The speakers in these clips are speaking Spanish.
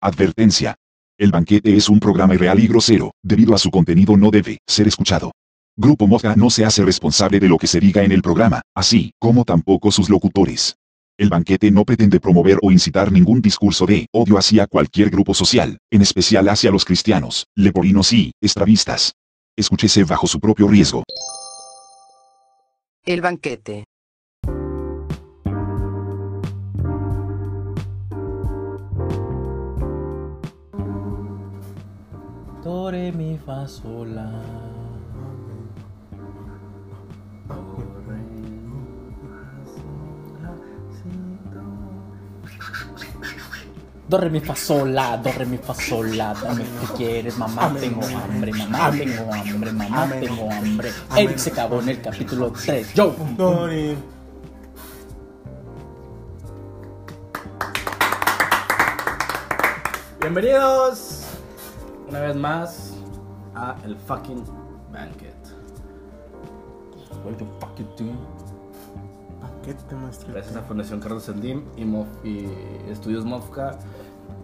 Advertencia. El banquete es un programa irreal y grosero, debido a su contenido no debe ser escuchado. Grupo Mosca no se hace responsable de lo que se diga en el programa, así como tampoco sus locutores. El banquete no pretende promover o incitar ningún discurso de odio hacia cualquier grupo social, en especial hacia los cristianos, leporinos y estravistas. Escúchese bajo su propio riesgo. El banquete. Do, re, mi, fa, sol, la. Do, re, mi, fa, sol, la, do, re, mi, fa, sol, la, dame que quieres, mamá, tengo hambre, mamá, tengo hambre, mamá, tengo hambre. Eric se acabó en el capítulo 3. Yo. Bienvenidos una vez más a el fucking banquet. What the fuck you do? Paquete, maestro. Gracias a Fundación Carlos Slim y, Mof- y Estudios Mofca,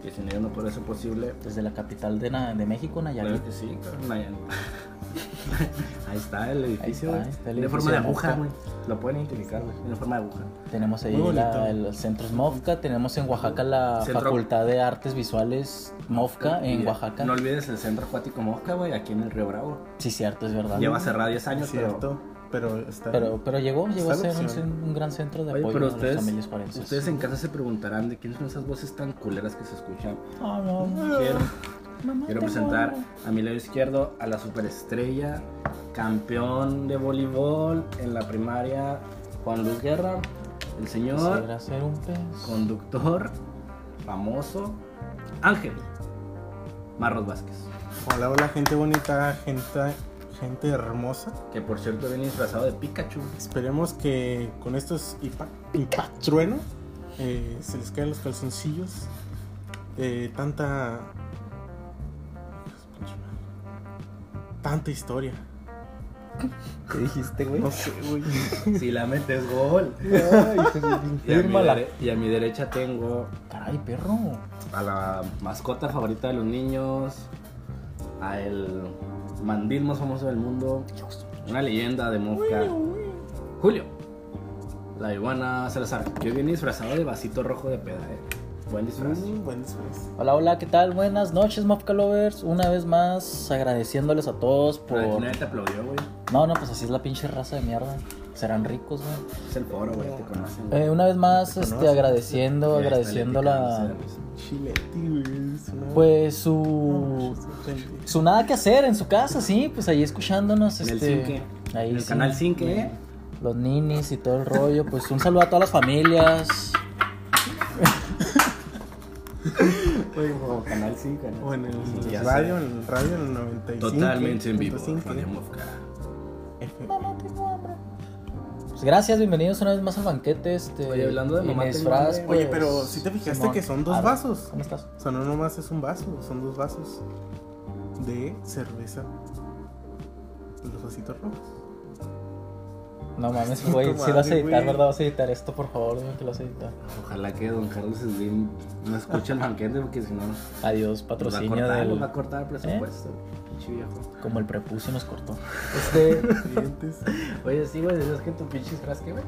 que sin ellos no podría ser posible. Desde la capital de, Na- de México, Nayarit. Claro que sí, Nayan. Ahí está el edificio, Ahí güey. está el edificio forma de de aguja, güey. Lo pueden identificar, güey. Tiene forma de aguja. Tenemos ahí la- el centro Mofca, tenemos en Oaxaca la Centro- Facultad de Artes Visuales Mofca en Oaxaca. No olvides el Centro Acuático Mofca, güey, aquí en el Río Bravo. Sí, cierto, es verdad. Lleva cerrado 10 años, Es pero cierto, pero está. Pero, pero llegó, llegó a ser un, gran centro de Oye, apoyo pero a las ustedes, familias forenses. ustedes en casa se preguntarán de quiénes son esas voces tan culeras que se escuchan. Ah, no, Quiero, mamá, quiero presentar a mi lado izquierdo a la superestrella, campeón de voleibol en la primaria, Juan Luis Guerra, el señor Quisiera ser un pez. conductor famoso, Ángel Marros Vázquez, Hola, hola, gente bonita, gente, gente hermosa. que por cierto viene disfrazado de Pikachu. Esperemos que con estos impact, impact trueno eh, se les caen los calzoncillos. Eh, tanta. Tanta historia. ¿Qué dijiste, güey? No sé, güey. Si la metes gol. Ay, Y a, mi dere- y a mi derecha tengo Caray, perro. a la mascota favorita de los niños, a el mandil más famoso del mundo, una leyenda de Mosca, Julio, la iguana Salazar, que viene disfrazado de vasito rojo de peda, eh. Buen disfraz. Mm, buen disfraz. Hola, hola, ¿qué tal? Buenas noches, Mofca Lovers. Una vez más, agradeciéndoles a todos por. Por... Nadie te aplaudió, güey. No, no, pues así es la pinche raza de mierda. Serán ricos, güey. Es el foro, güey, te conocen. Eh, una vez más, ¿Te este, conoces? agradeciendo, agradeciendo el la. Chileti, güey. Pues su. No, pues, gente. Su nada que hacer en su casa, sí, pues ahí escuchándonos. En el este, Cinque. Ahí En el sí. canal Cinque, ¿eh? Los ninis y todo el rollo. Pues un saludo a todas las familias. Oye, como canal 5, O en el ya radio, en el radio, en el 95. Totalmente en vivo, 105. Radio Mosca. Mamá, tengo hambre. Pues gracias, bienvenidos una vez más al banquete. Este, Oye, hablando de mamá, disfraz, hambre. Oye, pues, pero si te fijaste Simón. que son dos Arre. vasos. ¿Cómo estás? O sea, no nomás es un vaso, son dos vasos de cerveza. Los vasitos rojos. No mames, güey. Si vas a editar. ¿verdad? Vas a editar esto, por favor. Dime que lo vas a editar. Ojalá que don Carlos Slim no escuche el banquete porque si no Adiós, nos va a patrocinio cortar, del. nos va a cortar el presupuesto. ¿Eh? Pinche viejo. Como el prepucio nos cortó. Este. Clientes. Oye, sí, güey, decías que tu pinche disfraz, ¿qué, güey?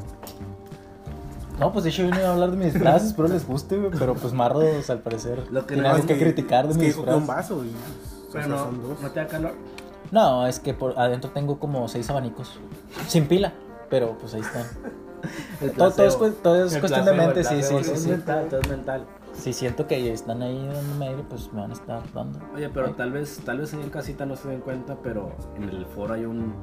No, pues de hecho vine a hablar de mis disfraces, espero les guste, güey. Pero pues marros, al parecer. Lo que no es que criticar de es mis que que un disfraces. vaso. Y, o Pero no, son dos. no te da calor. No, es que por adentro tengo como seis abanicos. Sin pila, pero pues ahí están. El Todo, todo es, todo es El cuestión de placebo, mente, el sí, sí, sí, todo es sí. mental, todo es mental. Si siento que están ahí dándome aire, pues me van a estar dando. Oye, pero tal vez, tal vez ahí en casita no se den cuenta, pero en el foro hay un,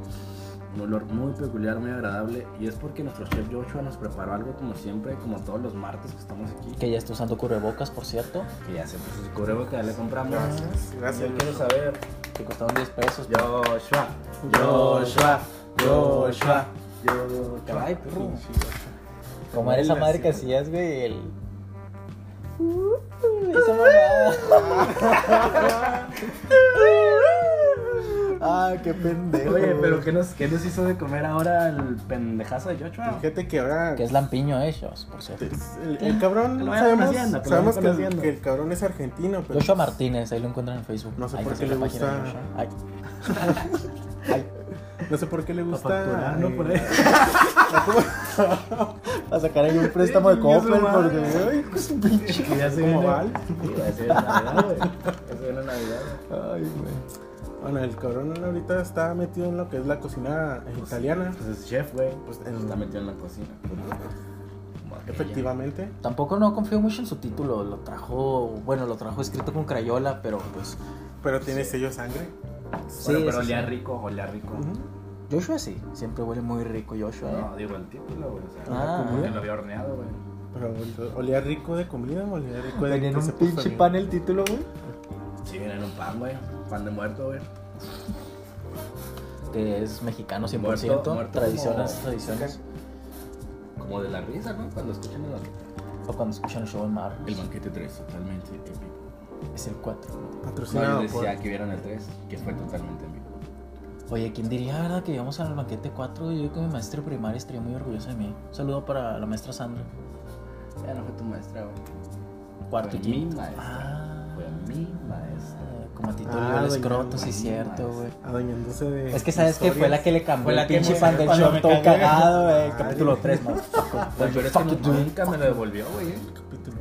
un olor muy peculiar, muy agradable. Y es porque nuestro chef Joshua nos preparó algo como siempre, como todos los martes que estamos aquí. Que ya está usando cubrebocas, por cierto. Que ya se puso su cubrebocas, ya le compramos. Gracias, gracias. Yo quiero saber, Que costaron 10 pesos. Joshua, Joshua, Joshua, Joshua. Caray, perro. Como era esa madre que güey. hacías, güey, el... Esa mamada. Ay, qué pendejo. Oye, pero ¿qué nos, ¿qué nos hizo de comer ahora el pendejazo de Joshua? Fíjate que ahora. Que es lampiño ellos, por cierto. El, el cabrón, lo sabemos, conociendo, que lo sabemos que, el- conociendo. que el cabrón es argentino, pero. Joshua Martínez, ahí lo encuentran en Facebook. No sé por qué le gusta-. Ay, Ay, no sé por qué le gusta. facturar, ¿no? eh, Por ahí. a sacar ahí un préstamo de Sí, Coppel porque ay, es un pinche. Que ya se ¿Cómo viene. va? Sí, ya se viene Navidad, güey. Ya se viene Navidad. Ay, güey. Bueno, el cabrón ahorita está metido en lo que es la cocina eh, italiana. Pues es chef, güey. Pues, Pues en- está metido en la cocina. Como. Efectivamente. Tampoco no confío mucho en su título. Lo trajo, bueno, lo trajo escrito con Crayola, pero pues. Pero tiene sello de sangre. Sí, Bueno, pero sí, olía sí. rico, olía rico. Ujú. Joshua sí, siempre huele muy rico Joshua. ¿eh? No, digo el título, güey. O sea, Ah, porque ah. lo había horneado, güey. Pero olía rico de comida, olía rico de Venía en que un pinche bien. pan el título, güey. Sí, viene en un pan, güey. Pan de muerto, güey. Que es mexicano 100%. Muerto- muerto tradiciones, como- tradiciones. Como de la risa, ¿no? Cuando escuchan el banquete. O cuando escuchan el show en mar. El banquete 3, totalmente épico. Es el 4. No, Patrocinado yo por. decía que vieron el 3, que fue totalmente. Oye, ¿quién diría, verdad, que íbamos al banquete 4? Yo con mi maestra de primaria estaría muy orgullosa de mí. Un saludo para la maestra Sandra. Ya no fue tu maestra, güey. Cuarto y Fue mi quinto. maestra. Ah, Fue mi maestra. ah, como a Tito Ah, Oliva el escroto, sí, cierto, güey. Adueñándose de. Es que sabes que fue la que le cambió Fue la el que pinche pan del short todo cagado, güey. Capítulo güey. 3, man. Pero es que nunca me lo devolvió, güey. eh. capítulo.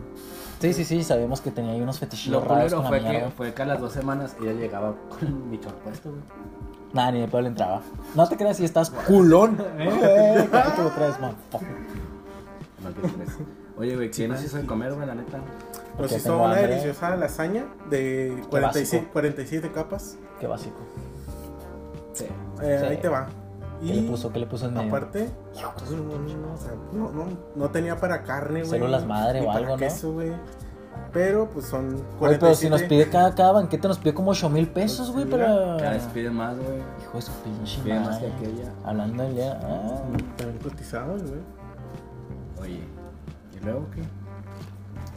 Sí, sí, sí, sabemos que tenía ahí unos fetichillos Lo raros culero con la fue que, fue que a las dos semanas ella llegaba con mi short puesto, güey. Nah, ni de le entraba. No te creas si estás culón. Eh, capítulo 3, man. Oye, güey, ¿quién nos hizo de comer, güey, la neta? Nos Porque hizo tengo una hambre. deliciosa lasaña de básico. 46, 47 capas. Qué básico. Sí. Eh, Sí. Ahí te va. ¿Qué le puso? ¿Qué le puso en medio? Aparte, no, no, no, o sea, no, no, no tenía para carne, güey. Células madre ni o para algo, ¿no? queso, güey. Pero pues son 47. Oye, pero si nos pide cada, cada banquete, nos pide como 8 mil pesos, güey, Pues para. Cada vez pide más, güey. Hijo de su pinche Pide más que madre. aquella. Hablando de. Ah, También cotizados, güey. Oye, ¿y luego qué?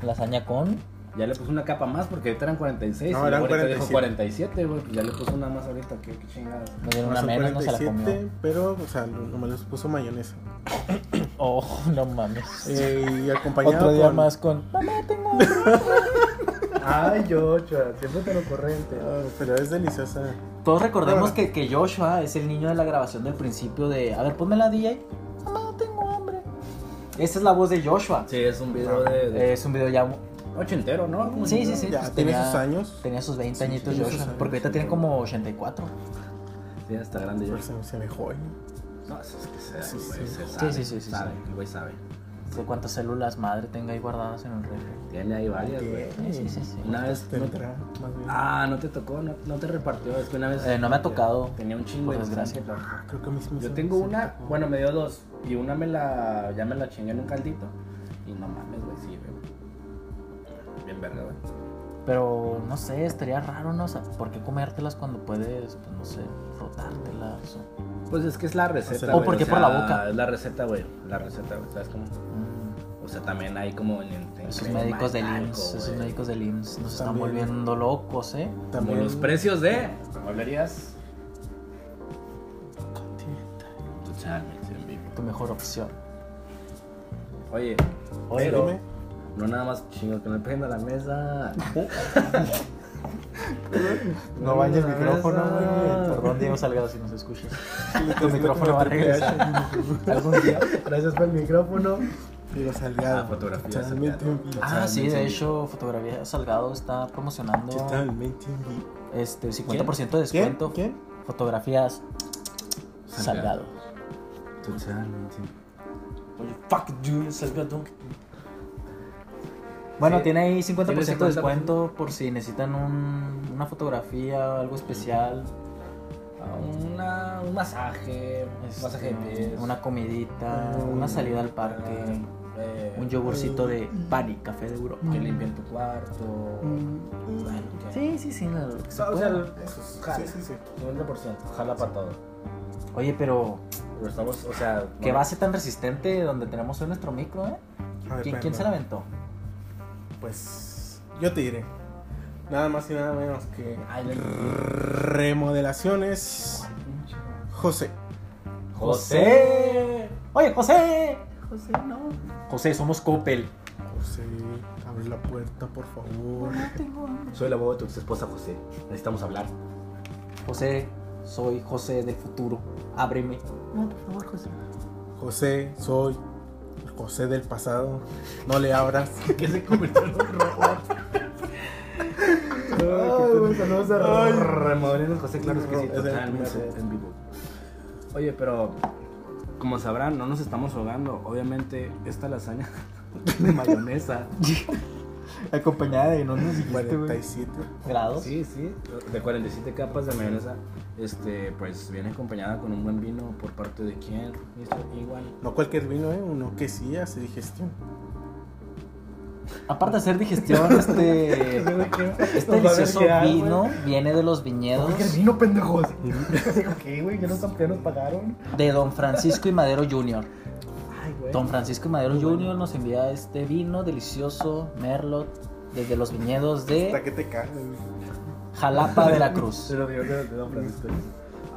lasaña con. Ya le puso una capa más porque ahorita eran 46. No, y eran luego ahorita dijo 47. 47, güey. Pues ya le puso una más ahorita. ¿Qué, qué chingadas? Nos dieron No, una menos, no se la 47, comió. pero, o sea, no- nomás les puso mayonesa. Oh, no mames. Eh, y acompañado Otro día con... más con. Mamá, tengo hambre". Ay, Joshua, siempre te lo corriente. Ah, pero es deliciosa. Todos recordemos que, que Joshua es el niño de la grabación del principio de. A ver, ponme la DJ. Mamá, tengo hambre. Esa es la voz de Joshua. Sí, es un video de, de Es un video ya. ochentero, ¿no? Como Sí, sí, sí. Ya pues tiene tenía- sus años. Tenía sus 20 Sí, añitos Joshua. años, Porque ahorita sí, tiene como 84. Sí, está grande Joshua. se, se me joven. No, eso es que se, Sí, güey, sí. se sabe. sí, sí, sí, sabe, sí. güey sabe. No sé cuántas células madre tenga ahí guardadas en el refri. Tiene ahí varias, güey. Sí, sí, sí, sí. Una vez no te... Tendrá, más bien. Ah, no te tocó, no, no te repartió. Es que una vez. Eh, no me ha tocado, Tenía un chingo de desgracia. Creo que a mí sí me Yo tengo una, tocó. bueno, me dio dos. Y una me la. Ya me la chingué en un caldito. Y no mames, güey, sí, güey. Bien verga, güey. Pero no sé, estaría raro, ¿no? O sea, ¿por qué comértelas cuando puedes, pues no sé, frotártelas? O... Pues es que es la receta. O güey, ¿por qué por la boca? Es la receta, güey. La receta, güey. ¿Sabes cómo? Mm, O sea, también hay como en. en esos médicos del IMSS, esos médicos del IMSS nos están volviendo locos, ¿eh? Como También los precios de. Mueblerías. Totalmente en vivo. Tu mejor opción. Oye, Oye. No nada más chingo que me peguen a la mesa. No vayas el micrófono, güey. Perdón, Diego Salgado, si nos escuchas. Tu micrófono va a regresar. Algún día. Gracias por el micrófono. Digo, Salgado. Ah, fotografía Salgado. Ah, sí, de hecho, Fotografía Salgado está promocionando este 50% de descuento. ¿Quién? Fotografías Salgado. Totalmente. Oye, fuck you, Salgado. Bueno, Sí. tiene ahí 50% de Tiene 50%. descuento por si necesitan un- una fotografía o algo especial. Una, un masaje, un este, masaje de pies. una comidita, una salida al parque, eh, un yogurcito de Pani, café de Europa. Que limpien tu cuarto. Bueno, que- Sí, sí, sí, que se O sea, Eso es- jala. sí, sí, sí. 50%, jala para todo. Oye, pero Pero estamos, o sea. qué bueno, base tan resistente donde tenemos hoy nuestro micro, ¿eh? A ver, ¿Quién, quién se la aventó? Pues yo te diré. Nada más y nada menos que remodelaciones José. José. Oye, José. José, no. José, somos Coppel. José, abre la puerta, por favor. Soy la voz de tu ex esposa José. Necesitamos hablar. José, soy José del futuro. Ábreme. No, por favor, José. José, soy José del pasado. No le abras. que se convirtió en un robot. Ay, saludos a. Remodelinos José, claro es que sí, totalmente en vivo. Oye, pero como sabrán, no nos estamos ahogando. Obviamente, esta lasaña de mayonesa. Acompañada de no nos 47. grados. Sí, sí, de 47 capas de mayonesa. Este, pues viene acompañada con un buen vino por parte de quién, Mr. Igual. No cualquier vino, ¿eh? Uno que sí hace digestión. Aparte de hacer digestión, este, este delicioso vino viene de los viñedos vino, pendejos. ¿Qué, güey? ¿Que nos, que nos pagaron? de Don Francisco y Madero Jr. Don Francisco Madero Jr. nos envía este vino delicioso, Merlot, desde los viñedos Hasta de que te cagas. Jalapa, Veracruz. Se lo dio de, de Don Francisco.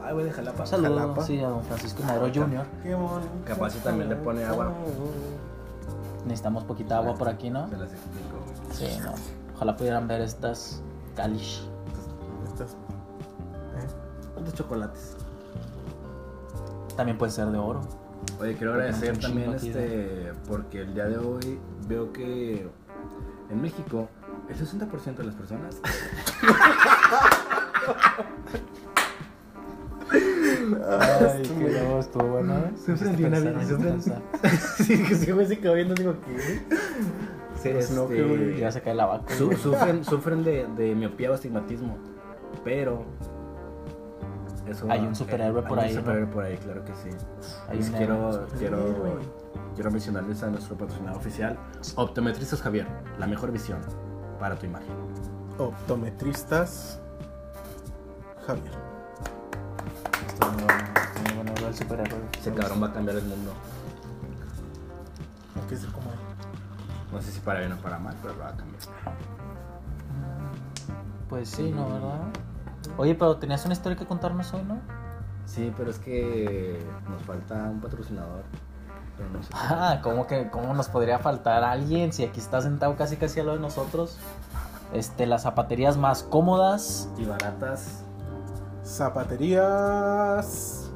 Ay, güey, de Jalapa. Un saludo Jalapa. sí, a Don Francisco Madero Jr. Qué bonito. Capaz si también le pone agua. Necesitamos poquita agua por aquí, ¿no? Se las explico. Sí, no. Ojalá pudieran ver estas Kalish. Estas- ¿Cuántos chocolates? También puede ser de oro. Oye, quiero agradecer también este, porque el día de hoy veo que en México el 60% de las personas Ay, qué loco estuvo bueno. ¿eh? Una vida, hiciste sufren. pensar. sí, que se me se viendo digo que sí, Pues no, que este, Ya se cae la vaca. su- sufren, sufren de, de miopía o astigmatismo, pero eso Hay un superhéroe por hay ahí, Un ¿no? superhéroe por ahí, claro que sí. Hay Pues un quiero, quiero, quiero mencionarles a nuestro patrocinador oficial, Optometristas Javier, la mejor visión para tu imagen. Optometristas. Javier. Bueno lo del superhéroe. Ese cabrón va a cambiar el mundo. Hay que ser como él. No sé si para bien o para mal, pero lo va a cambiar. Pues sí, ¿no? ¿Verdad? Oye, pero tenías una historia que contarnos hoy, ¿no? Sí, pero es que nos falta un patrocinador. Pero no sé. Ah, ¿cómo que cómo nos podría faltar alguien si aquí está sentado casi casi a lo de nosotros? Este, las zapaterías más cómodas. Y baratas. Zapaterías.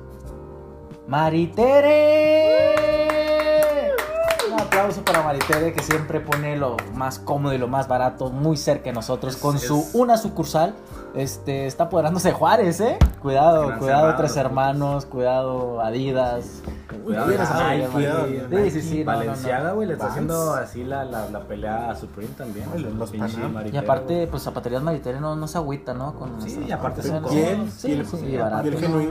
Maritere. Aplauso para Maritere que siempre pone lo más cómodo y lo más barato muy cerca de nosotros con Es- su una sucursal. Este está apoderándose de Juárez, ¿eh? Cuidado, cuidado Tres Hermanos, cuidado Adidas. Cuidado, Cuidado, Nike, cuidado. Sí, sí, sí, no, no, no. Valenciaga, güey, le está Vans. haciendo así la, la, la pelea a Supreme también. Ay, los. Y aparte, pues zapaterías Maritere no, no se agüita, ¿no? Con Sí, y aparte piel barato.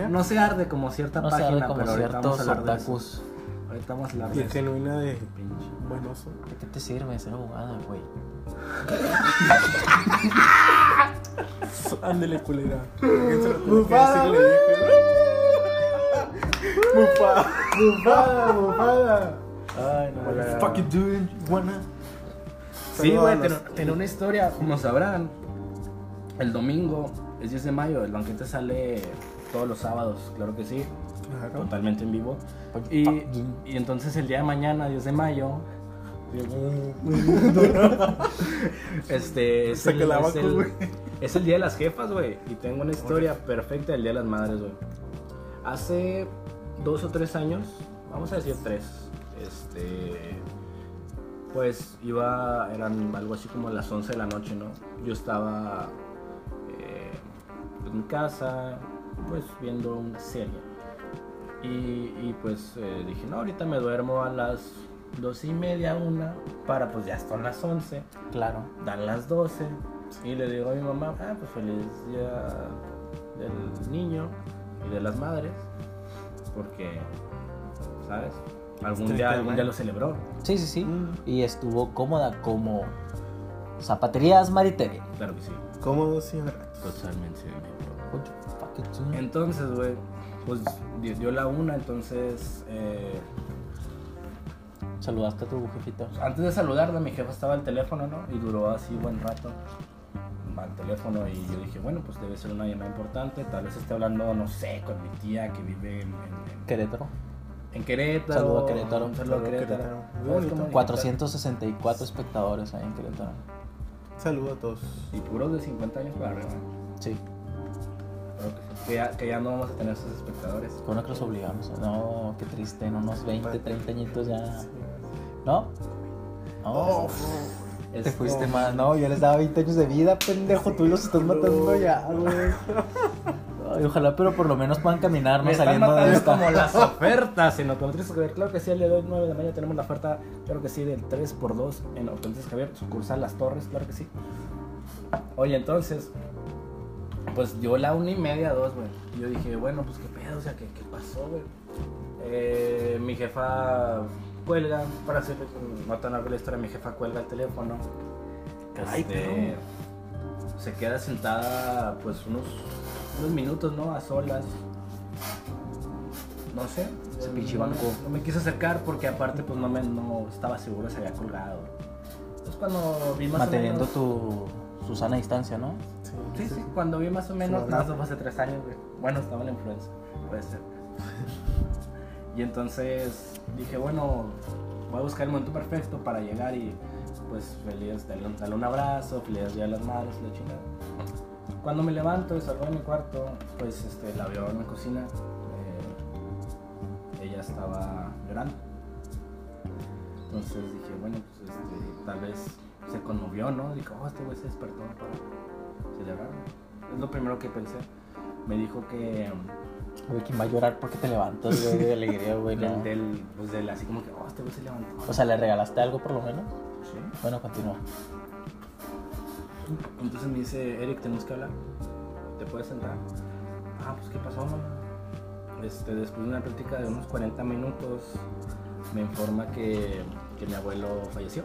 ¿no? se arde como cierta No se página, arde como pero ciertos otakus. Ahorita vamos a hablar de eso. genuina de Pinche. buen oso. ¿De qué te sirve ser abogada, güey? Ándele, culera. Bufada. Bufada, bufada. Ay, no, What the fuck you doing? Wanna? Sí, güey, a los- tiene, tiene una historia, como sabrán. El domingo es 10 de mayo, el banquete sale todos los sábados, claro que sí, Claro. totalmente en vivo. Y, y entonces el día de mañana, 10 de mayo, este es el, es es día de las jefas, güey. Y tengo una historia perfecta del día de las madres, güey. Hace dos o tres años, vamos a decir tres, este, pues iba, eran algo así como las 11 de la noche, ¿no? Yo estaba eh, en mi casa, pues viendo una serie. Y, y, pues eh, dije, no, ahorita me duermo a las dos y media, una, para pues ya son las 11, Claro. dan las 12. Y le digo a mi mamá, ah, pues feliz día del niño y de las madres, porque, ¿sabes? Algún día, algún día lo celebró. Sí, sí, sí. Mm. Y estuvo cómoda como zapaterías Maritere. Claro que sí, Cómodos y baratos. totalmente. Entonces, güey, pues dio, dio la una, entonces, eh, Saludaste a tu jefito. antes de saludarla, mi jefa estaba al teléfono, ¿no? Y duró así buen rato. al teléfono y yo dije, bueno, pues debe ser una llamada importante. Tal vez esté hablando, no sé, con mi tía que vive en, en- Querétaro. en Querétaro. Saludo a Querétaro. Un saludo a Saludo a Querétaro. Querétaro. Muy ¿Sabes bonito. cómo? 464 espectadores ahí en Querétaro. Saludo a todos. Y puros de 50 años para arriba. Sí, que, ya, que ya no vamos a tener esos espectadores. con una que los obligamos. No, qué triste, en unos 20, 30 añitos ya. ¿No? No, te Este, fuiste más. No, yo les daba 20 años de vida, pendejo. Tú los estás matando ya, güey. Ojalá, pero por lo menos puedan caminar, no saliendo de esta. como las ofertas en Automotriz Javier. Claro que sí, el día de hoy, 9 de mayo, tenemos la oferta, claro que sí, del 3x2 en Automotriz Javier, sucursal Las Torres, claro que sí. Oye, entonces, pues yo la una y media, dos, güey. Yo dije, bueno, pues qué pedo, o sea, ¿qué, qué pasó, güey? Eh, mi jefa cuelga, para hacer no tan larga la historia, mi jefa cuelga el teléfono. Ay, Este, se queda sentada, pues, unos, unos minutos, ¿no? A solas. No sé. Ese pinche no, banco. no me quise acercar porque aparte pues no me no estaba seguro se había colgado. Entonces cuando vi más Manteniendo o menos... tu su sana distancia, ¿no? Sí, sí, cuando vi más o menos, Su no, mamá. eso fue hace tres años, güey. Bueno, estaba en la influenza, puede ser. y entonces dije, bueno, voy a buscar el momento perfecto para llegar y pues feliz, darle, un- darle un abrazo, feliz día las madres, la chingada. Cuando me levanto y salgo de mi cuarto, pues este, la veo en la cocina. eh, ella estaba llorando. Entonces dije, bueno, pues este, tal vez se conmovió, ¿no? Dijo, oh, este güey se despertó para celebrar. Es lo primero que pensé. Me dijo que Güey, ¿quién va a llorar porque te levantas, güey, de alegría, güey? no? del, del, pues del, así como que, oh, este güey se levantó. O sea, ¿le regalaste algo por lo menos? Sí. Bueno, continúa. Entonces me dice, Eric, tenemos que hablar. ¿Te puedes sentar? Ah, pues, ¿qué pasó, mamá? Este, después de una plática de unos 40 minutos, me informa que, que mi abuelo falleció.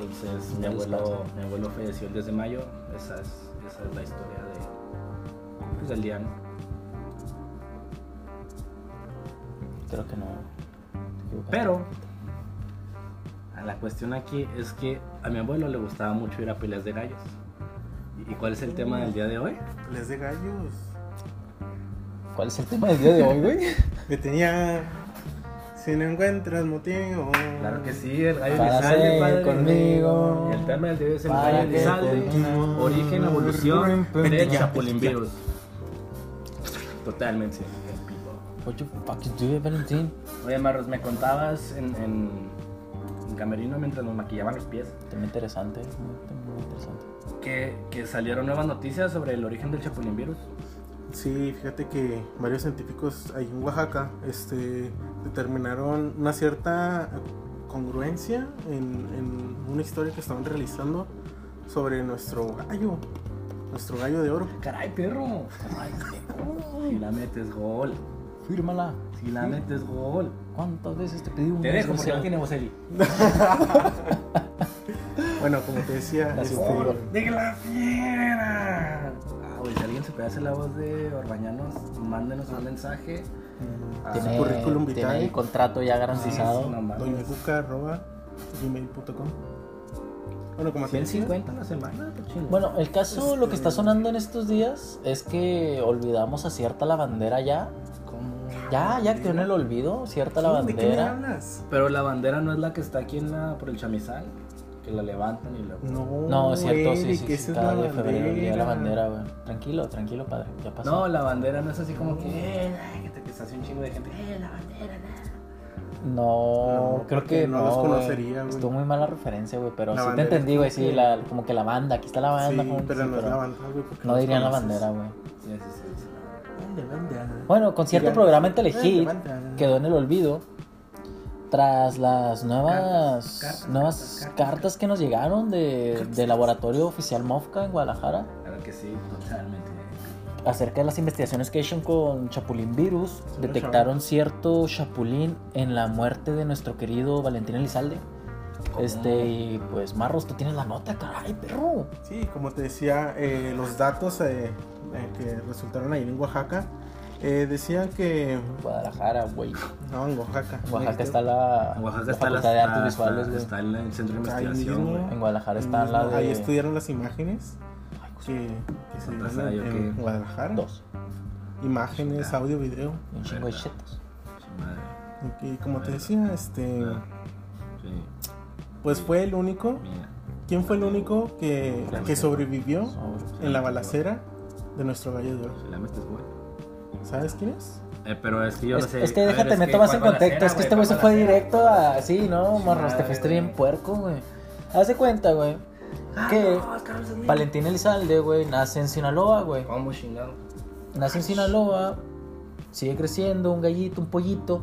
Entonces, mi abuelo, mi abuelo falleció el 10 de mayo. Esa es, esa es la historia de, pues, del día, ¿no? Creo que no. Pero, la cuestión aquí es que a mi abuelo le gustaba mucho ir a peleas de gallos. ¿Y cuál es el tema del día de hoy? Les de gallos. ¿Cuál es el tema del día de hoy, güey? Me tenía. Si no encuentras motivo. Claro que sí, el gallo Elizalde, conmigo. El tema del hoy es el gallo que Elizalde, origen, evolución del chapulín virus. Totalmente. What you fuck you do, Valentín? Oye, Marros, me contabas en, en, en Camerino mientras nos maquillaban los pies Tema interesante, muy, muy interesante. que, que salieron nuevas noticias sobre el origen del chapulín virus. Sí, fíjate que varios científicos ahí en Oaxaca este, determinaron una cierta congruencia en, en una historia que estaban realizando sobre nuestro gallo, nuestro gallo de oro. Caray, perro. Si la metes gol. Fírmala. Si la metes gol. ¿Cuántas veces te pedí un Te dejo porque no tiene Boselli. Bueno, como te decía, este, Pablo. ¡De la fiera! Se puede hacer la voz de Orbañanos, mándenos un mensaje. a- Tiene, currículum tiene vitae. ahí contrato ya garantizado. Doñacuca.gmail.com Bueno, como te decía, 150 a la semana. Bueno, el caso, lo que está sonando en estos días es que olvidamos a cierta lavandera ya. ¿Cómo? Ya, ya quedó en el olvido, cierta ¿de qué me lavandera. hablas? Pero la bandera no es la que está aquí en la, por el chamizal, que la levantan y luego. No, No, es cierto, sí, sí, sí, esa es cada la día de febrero, el día de la bandera. güey. Tranquilo, tranquilo, padre, ya pasó. No, la bandera no es así como que. Eh, ay, que te que se hace un chingo de gente. Eh, la bandera, No, No, creo que no no, los conocería, güey. Estuvo muy mala referencia, güey, pero La sí te entendí, güey, como sí, la, como que la banda, aquí está la banda. Sí, juntos, pero sí, no es la bandera, güey. no dirían la bandera, güey. Sí, sí, sí. sí. Bueno, con cierto programa en "Ay, Telehit la bandera". quedó en el olvido tras las nuevas Cartas, cartas, nuevas cartas, cartas, cartas. que nos llegaron de, del laboratorio oficial Mofca en Guadalajara Claro que sí, totalmente. acerca de las investigaciones que hicieron con Chapulín Virus. Detectaron cierto Chapulín en la muerte de nuestro querido Valentín Elizalde. Este, y pues Marros, tú tienes la nota, caray, perro. Sí, como te decía, eh, los datos eh, eh, que resultaron ahí en Oaxaca Eh, decían que. Guadalajara, güey. No, en Oaxaca. En Oaxaca está la, En Oaxaca la está, de la, Artes está, Visuales, güey. está en el centro de Ahí investigación, güey. En Guadalajara está la mismo, de... Ahí estudiaron las imágenes que, que se ¿Cuántas dieron hay o en, en Guadalajara. Dos. Imágenes, audio, video. y Un chingo de chetos. Madre, Y, y como te decía, este. Ah. sí, Pues fue el único. mira. ¿Quién fue el único que, que sobrevivió Sobre- en la balacera de nuestro gallo de oro? ¿Sabes quién es? Eh, pero es que yo no Es, sé. es que ver, déjate, es meto que más en ¿cuál contexto. Es que este güey? se ¿Cuál fue directo a. Sí, no, morros, te fuiste bien puerco, güey. Haz de cuenta, güey. Que Valentín Elizalde, güey, nace en Sinaloa, güey. ¿Cómo chingado? Nace en Sinaloa, sigue creciendo, un gallito, un pollito.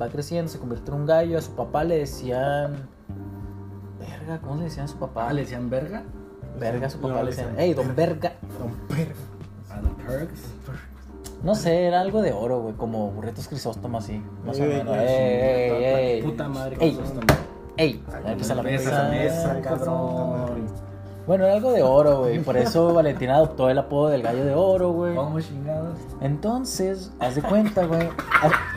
Va creciendo, se convierte en un gallo. A su papá le decían. Verga, ¿cómo le decían a su papá? Ah, le decían verga. Verga, a su papá le le decían. Ey, don Verga. Don Perga. A los perks. No sé, era algo de oro, güey, como burritos crisóstomo así. Más o Ey, menos. ey, Ey, ey, ey. Puta madre. Ey. ¿cómo estás, Ey, Ay, ya empieza Bueno, era algo de oro, güey. Por eso Valentín adoptó el apodo del gallo de oro, güey. ¿Cómo chingados? Entonces, haz de cuenta, güey.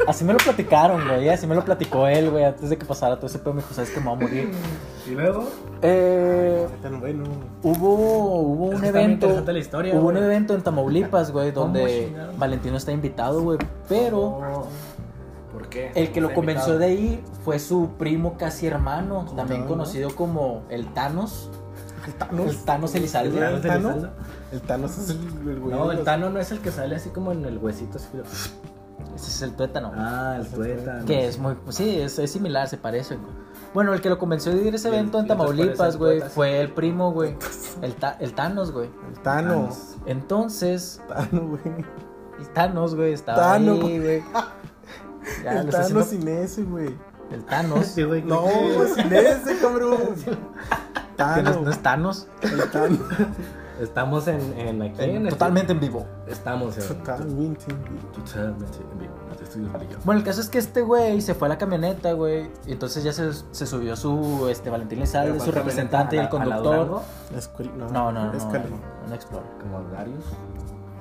Así me lo platicaron, güey. Así me lo platicó él, güey, antes de que pasara todo ese pedo. Me dijo, ¿sabes que me voy a morir? Y luego. Eh, Tan bueno. hubo, hubo un evento. interesante la historia, hubo un evento en Tamaulipas, güey, ¿Cómo donde? Valentino está invitado, güey. Pero Oh, ¿Por qué? el que lo convenció invitado. de ir fue su primo casi hermano, también no? conocido como el Thanos. El Thanos. El Thanos Elizalde. ¿El Thanos ¿El Thanos? Elizalde? El Thanos es el, el güey. No, el los- Tano no es el que sale así como en el huesito. Así. Ese es el tuétano. Ah, el tuétano. Que es muy, sí, es, es similar, se parece. güey. Bueno, el que lo convenció de ir a ese evento en Tamaulipas, güey, fue el primo, güey. El, ta- el Thanos, güey. El Thanos. Entonces, Thanos, güey. el Thanos, güey, estaba Tano, ahí, güey. Ya, El Thanos haciendo- sin ese, güey. El Thanos. Sí, güey, No, sin ese, cabrón. Thanos. no es Thanos. El Thanos. Estamos en, en aquí. En- en este- totalmente en vivo. Estamos en. Totalmente. Totalmente en vivo. en los estudios Brillo. Bueno, el caso es que este güey se fue a la camioneta, güey. Y entonces ya se, se subió su este, Valentín Lizalde, su ¿cuál representante y el conductor. No, No, no, no. no, Escalade. no, un Explorer. Como Darius.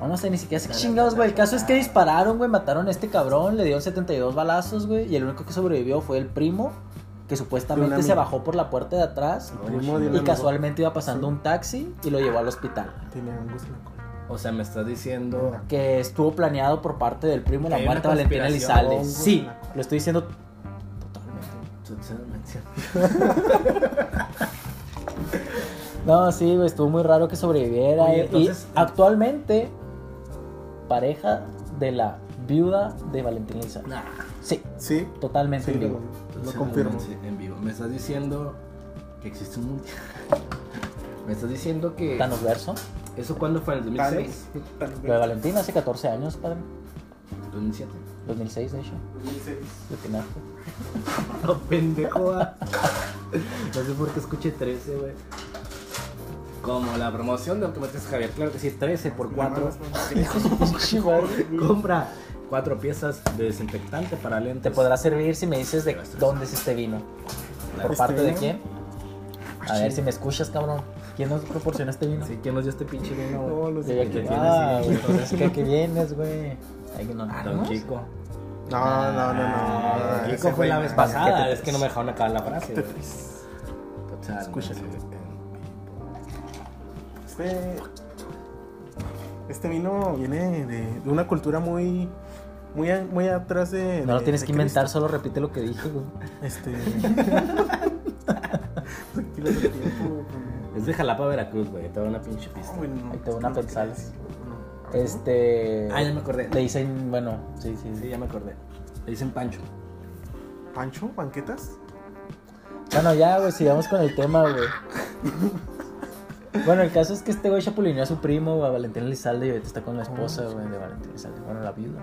No, no sé ni siquiera sé qué chingados, güey. El caso es que dispararon, güey, mataron a este cabrón, le dieron 72 balazos, güey. Y el único que sobrevivió fue el primo, que supuestamente se bajó por la puerta de atrás. Primo de un Y amigo. casualmente iba pasando un taxi y lo llevó al hospital. Tenía hongos en la cola. O sea, me estás diciendo. Que estuvo planeado por parte del primo la muerte de Valentina Elizalde. Sí, lo estoy diciendo Totalmente. No, sí, güey, estuvo muy raro que sobreviviera. Oye, entonces- y actualmente, pareja de la viuda de Valentina Elizalde. Nah. Sí, Sí. totalmente Sí, en vivo. lo, lo confirmo. En vivo. Me estás diciendo que existe un. Me estás diciendo que. Thanos Verso. ¿Eso cuándo fue? ¿En el 2006? Thanos. Lo de Valentina hace 14 años, padre. 2007. 2006, de hecho. Lo que nace. No, pendejo. ah. No sé por qué escuché 13, güey. Como la promoción de Automáticos Javier. Claro que sí, 13 por 4. Pinche madre. Compra 4 piezas de desinfectante para lentes. Te podrá servir si me dices de dónde es este vino. ¿Por ¿Este parte de quién? A ver si me escuchas, cabrón. ¿Quién nos proporciona este vino? Sí, ¿quién nos dio este pinche vino? No, lo Yo sé. ya que tienes ah, güey, pues es que aquí vienes, güey. Ay, que no. Don Chico. No, no, no, no. Ah, Chico fue la vez pasada. Es que no me dejaron acabar la frase. Escúchalo. Este. Este vino viene de, de una cultura muy. Muy, a- muy atrás de. No lo tienes que inventar, Cristo. solo repite lo que dije, güey. Este. Tranquilo, del tiempo. Es de Jalapa, Veracruz, güey. Te da una pinche pista. No, güey, no, Ahí te va una no pensada. crees. Este. Ah, ya me acordé. Le dicen, bueno, sí, sí, Sí, sí. ya me acordé. Le dicen Pancho. ¿Pancho? ¿Banquetas? Bueno, ya, güey, sigamos con el tema, güey. Bueno, el caso es que este güey chapulineó a su primo, a Valentín Elizalde, y ahorita está con la esposa, güey, de Valentín Elizalde. Bueno, la viuda.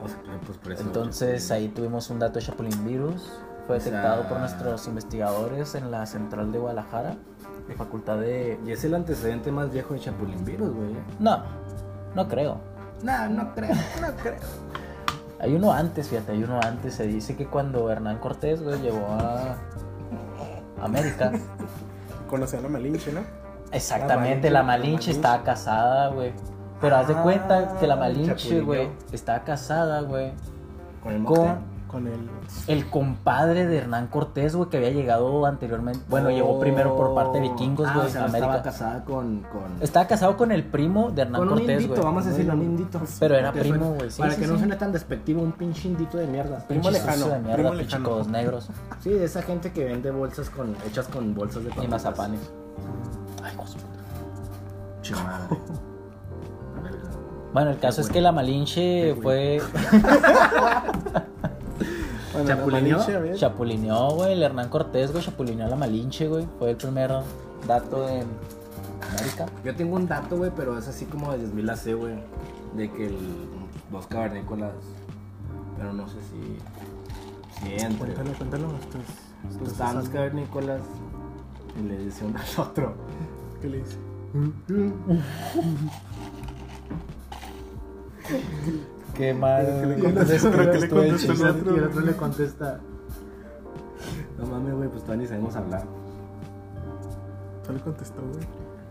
Wow. O sea, pues por eso. Entonces ahí tuvimos un dato de Chapulín Virus. Fue O sea- detectado por nuestros investigadores en la central de Guadalajara, de facultad de... Y es el antecedente más viejo de Chapulín Virus, güey. No, no creo. No, no creo. No creo. Hay uno antes, fíjate, hay uno antes. Se dice que cuando Hernán Cortés, güey, llegó a América, Conocían a Malinche, ¿no? exactamente, La la Malinche, Malinche la estaba casada, güey, Pero haz de Ah, cuenta que la Malinche, güey, estaba casada, güey, Con el con. Con el. el compadre de Hernán Cortés, güey, que había llegado anteriormente. Bueno, llegó primero por parte de vikingos, Ah, güey, o sea, a no estaba América. casada con. con... Estaba casado con el primo de Hernán Con un Cortés, indito, güey. vamos a decirlo, un indito. Pero era primo, güey, sí, Para sí, que no sí. suene tan despectivo, un pinche indito de mierda. Primo Pinche lejano, de mierda, primo pinche lejano. codos negros Sí, de esa gente que vende bolsas con hechas con bolsas de y papitas. mazapanes. Ay, madre. Bueno, el caso es que la Malinche fue. Bueno, Chapulineó. Malinche. Chapulineó, güey. El Hernán Cortés, güey, chapulineó a la Malinche, güey. Fue el primer dato de América. Yo tengo un dato, güey, pero es así como de 2000 AC, güey. De que el, los cavernícolas. Pero no sé si. Si entre. Cuéntalo, cuéntalo. Esto es- esto Pues es estaban los cavernícolas y le dice uno al otro. ¿Qué le dice? Qué mal. ¿Qué le contestó? ¿Qué le contestó el Y el otro le contesta. No mames, güey, pues todavía ni sabemos hablar. Solo contestó, güey.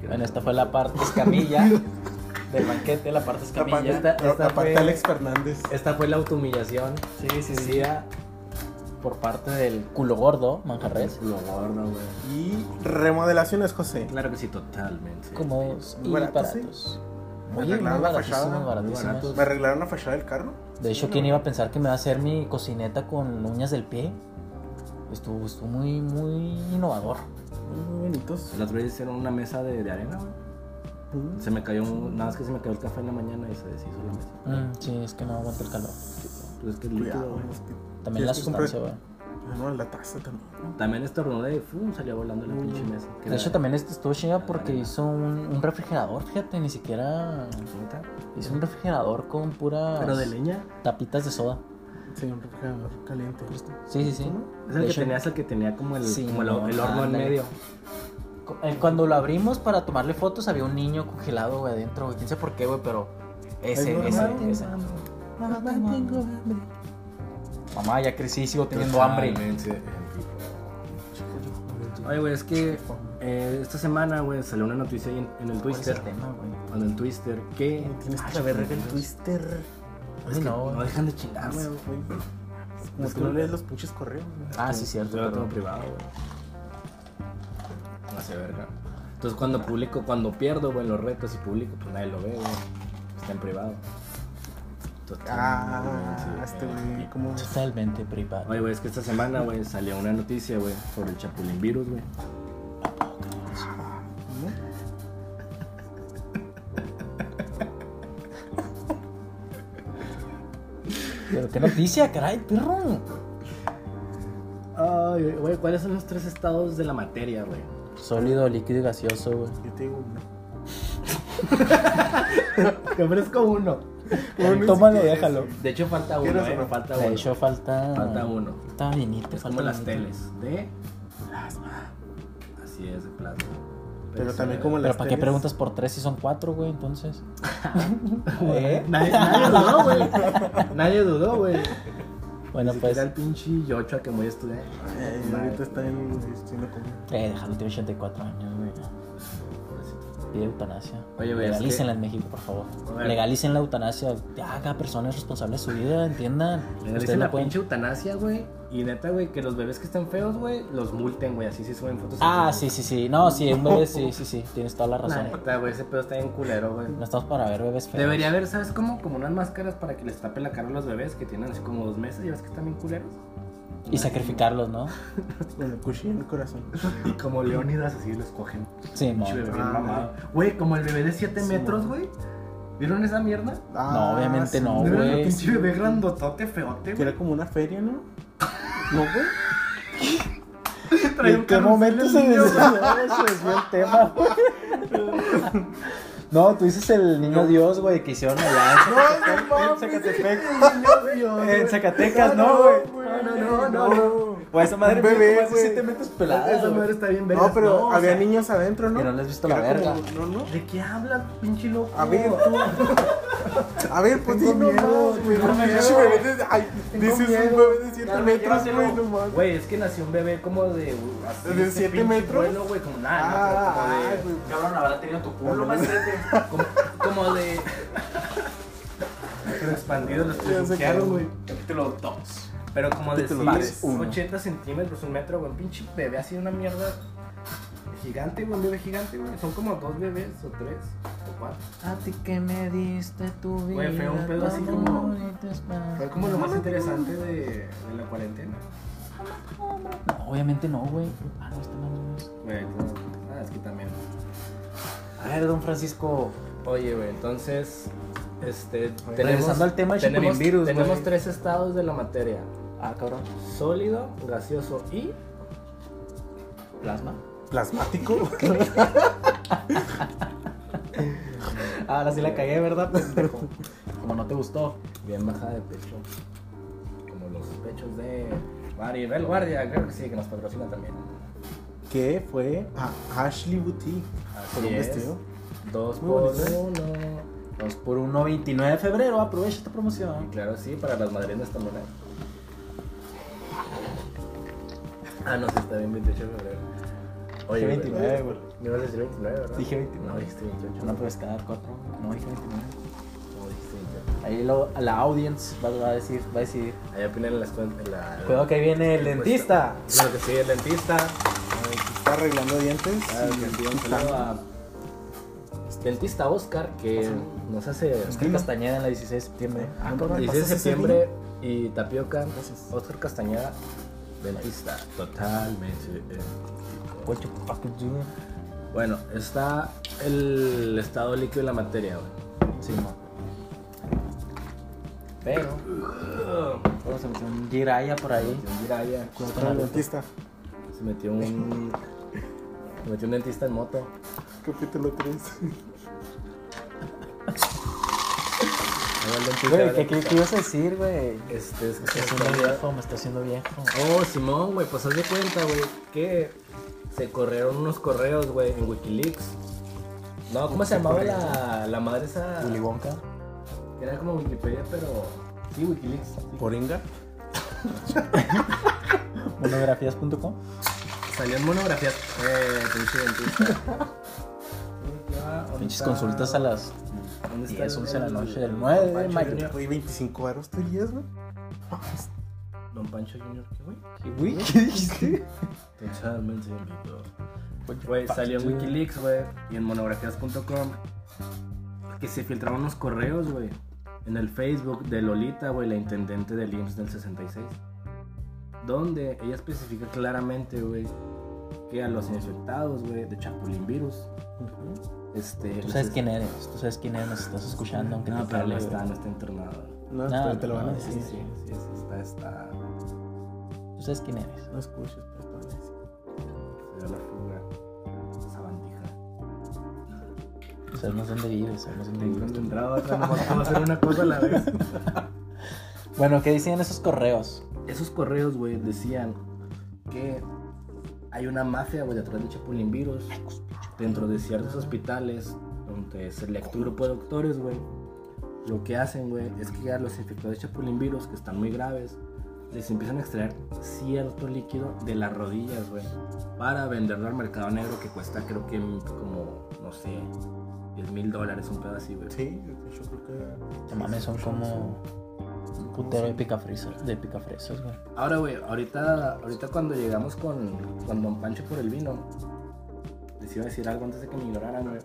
Bueno, esta fue la parte escamilla del banquete, la parte escamilla. Esta- esta aparte fue- Alex Fernández. Esta fue la autohumillación. Sí, sí, sí. Por parte del culo gordo, Manjarres. Lo gordo, güey. Y remodelaciones, José. Claro que sí, totalmente. Cómodos y baratos, Me Muy, muy la fachada. Muy baratos. ¿Me arreglaron la fachada del carro? De hecho, ¿quién iba a pensar que me va a hacer mi cocineta con uñas del pie? Estuvo, estuvo muy, muy innovador. Muy bonitos. El otro día hicieron una mesa de, de arena. Mm. Se me cayó, un- nada más que se me cayó el café en la mañana y se deshizo la mesa. Mm, sí, es que no aguanta el calor. Pues es que es líquido, También la sustancia, güey. Ah, no, la taza también. ¿no? También estornudé y ¡fum! salió volando la pinche mesa. Que De hecho, era- también este estuvo chinga porque hizo un, un refrigerador, fíjate, ni siquiera ¿Neta? hizo un refrigerador con puras Pero de leña. tapitas de soda. Sí, un refrigerador caliente. Sí, sí, sí. Es el De que hecho, tenía, es el que tenía como el, Sí, como el, no, el horno en medio. cu- eh, Cuando lo abrimos para tomarle fotos había un niño congelado, güey, adentro, güey. Quién sabe por qué, güey, pero ese, Es ese, ese. Mamá, tengo hambre. Mamá, ya crecí, sigo teniendo hambre. Totalmente. Oye, güey, es que eh, esta semana, güey, salió una noticia ahí en, en el ¿Cuál es el Twister. tema, güey? En el Twister, que. Tienes que ver el twister. Es que no, no, dejan de chingar, güey. Como Es que que no lees los pinches correos. güey. Ah, sí, cierto. Yo lo tengo privado, güey. No sé, verga. Entonces, cuando publico, cuando pierdo, güey, los retos y publico, pues nadie lo ve, güey. Está en privado. Ah, Totalmente, este güey. como. Totalmente privado. Oye, güey, es que esta semana, güey, salió una noticia, güey, sobre el chapulín virus, güey. Pero qué noticia, caray, perro. Ay, güey, ¿cuáles son los tres estados de la materia, güey? Sólido, líquido y gaseoso, güey. Yo te digo uno. Te ofrezco uno. Uno Tómalo, si déjalo. De hecho, falta uno, ¿Quieres eh, falta De uno. hecho, falta. Falta uno. Falta vinito, Es falta como las teles de plasma. Así es, de plasma. Pero también como Pero las ¿para qué preguntas por tres si son cuatro, güey? Entonces. ¿Eh? Nadie, nadie dudó, güey. Nadie dudó, güey. Bueno, Ni pues. siquiera el pinche Yocho a que voy a estudiar. Eh, ahorita está en. Eh, déjalo, tiene 84 años, güey. Pide eutanasia. Oye, güey, Legalícenla en México, por favor. Legalicen la eutanasia. Ya, cada persona es responsable de su vida, entiendan. Le Ustedes dicen no la pueden. pinche eutanasia, güey. Y neta, güey, que los bebés que están feos, güey, los multen, güey. Así sí suben fotos. Ah, sí, sí, sí. No, sí, un bebé, sí, sí, sí. Tienes toda la La razón. neta, güey, ese pedo está bien culero, güey. No estamos para ver bebés feos. Debería haber, ¿sabes cómo? Como unas máscaras para que les tape la cara a los bebés que tienen así como dos meses. ¿Ya ves que están bien culeros? Y sacrificarlos, ¿no? Con el cuchillo en el corazón. Y como Leónidas así los cogen. Sí, no. Pinche bebé Ah, mamado. Güey, como el bebé de 7 Sí, metros, mo. güey. ¿Vieron esa mierda? No, obviamente no, ¿Vieron el güey. pinche bebé grandotote, feote, Que güey? era como una feria, ¿no? No, güey. Traía un carrusel el niño, güey. se desvió el tema, No, tú dices el niño Dios, güey, que hicieron allá en Zacatepec. En Zacatepec. En Zacatecas, no, güey. No, no, no, no. Pues esa madre Un bebé, güey. 7 metros pelada. Esa madre está bien verga. No, pero había sea, niños adentro, ¿no? que no les has visto la verga. No, no. ¿De qué hablas, pinche loco? A ver, tú. A ver, pues Tengo sí, no miedo, más, güey. no, de- Ay, Tengo dices un bebé de 7 Dale, metros, güey, no más. Güey, es que nació un bebé como de. así, ¿De ese siete pinche metros? vuelo, güey, como nada, no, Ah, pero como de. ay. Cabrón, habrá tenido tu culo, más Como, como de. Pero expandido los presenciaron, güey. Capítulo 2. Pero como de Capítulo 100, tres, uno. 80 centímetros, un metro, güey. Un pinche bebé así, una mierda gigante, güey. Un bebé gigante, güey. Son como dos bebés, o tres, o cuatro. A ti que me diste tu vida. Güey, fue un pedo así como-. Fue como lo más interesante de, de la cuarentena. No, obviamente no, güey. Ah, no, está mal. Güey, no, ah, es que también. A ver, don Francisco. Oye, güey, entonces. Este, Regresando al tema tenemos, virus, tenemos güey. tres estados de la materia: Ah, cabrón. sólido, gaseoso y. Plasma. Plasmático. Ahora sí la cagué, ¿verdad? Como no te gustó. bien bajada de pecho. Como los pechos de. Maribel Guardia, creo que sí, que nos patrocina también. que fue a Ashley Boutique. Por un Así es. vestido. Dos por ¿eh? uno. 2 por 1, 29 de febrero. Aprovecha esta promoción. Claro, sí, para las madrinas también hay. Ah, no, sí, está bien 28 de febrero. Dije güey, 29, güey. Me ibas a decir 29, ¿verdad? Dije 29. No, dijiste 28. No puedes quedar 4. No, dije 29. No, dijiste 28. Ahí lo, la audience va, va a decir, va a decir. Ahí opinan en las cuentas. En la, Cuidado que viene el dentista. Claro que sí, el dentista. Ay, Está arreglando dientes. Que sí, a Dentista Oscar, que nos hace. Oscar Castañeda en la 16 de septiembre. Ah, cabrón, 16 de ¿pasas ese septiembre y Tapioca. Gracias. Oscar Castañeda, dentista. Totalmente. eh. What you fucking doing? Bueno, está el estado líquido de la materia, güey. Sí. Pero, a meter un Jiraya por ahí. Un Jiraya, Cuidado con Con el dentista. Se metió un. Se metió un dentista en moto. Capítulo 3. Ahí va el dentista, Güey, ¿qué, qué, qué ibas a decir, güey? Este, es Me que está se haciendo viejo, me está haciendo viejo. Oh, Simón, güey, pues haz de cuenta, güey, que se corrieron unos correos, güey, en Wikileaks. No, ¿cómo se llamaba la, la madre esa? Willy Wonka. Era como Wikipedia, pero. Sí, Wikileaks. sí. Poringa. Monografías.com. Salió en monografías. Eh, pinche dentista. ¿Dónde Pinches consultas a las ¿Dónde está 10, el- 11 de la noche del el 9 de mayo. Junior? Oye, 25 varos te harías, güey. Don Pancho Junior, ¿qué, güey? ¿Qué, güey? ¿Qué dijiste? Totalmente en vivo. Güey, salió en Wikileaks, güey, y en monografías.com que se filtraron unos correos, güey, en el Facebook de Lolita, güey, la intendente del IMSS del 66, donde ella especifica claramente, güey, que a los infectados, güey, de Chapulín virus, este... Tú sabes es- quién eres, tú sabes quién eres, nos estás escuchando, aunque No, te pero no cale, está, güey. no está internado. No, No, te lo no, van a no, decir. Sí, sí, sí, sí, está, está... Tú sabes quién eres. No escuches, pero a decir. Se dio la fuga. Esa bandija. Sabemos dónde vives, sabemos dónde vives. concentrado acá, nomás puedo hacer una cosa a la vez. Bueno, ¿qué decían esos correos? Esos correos, güey, decían que hay una mafia, güey, detrás de Chapulín Virus. Dentro de ciertos hospitales, donde se lectura grupo de doctores, güey. Lo que hacen, güey, es que a los infectados de Chapulín Virus, que están muy graves, les empiezan a extraer cierto líquido de las rodillas, güey. Para venderlo al mercado negro, que cuesta, creo que como, no sé, 10 mil dólares, un pedo así, güey. Sí, yo creo que. No mames, son como un putero de picafresas, de picafresas, güey. Ahora, güey, ahorita, ahorita cuando llegamos con, con Don Pancho por el vino, les iba a decir algo antes de que me ignoraran, güey.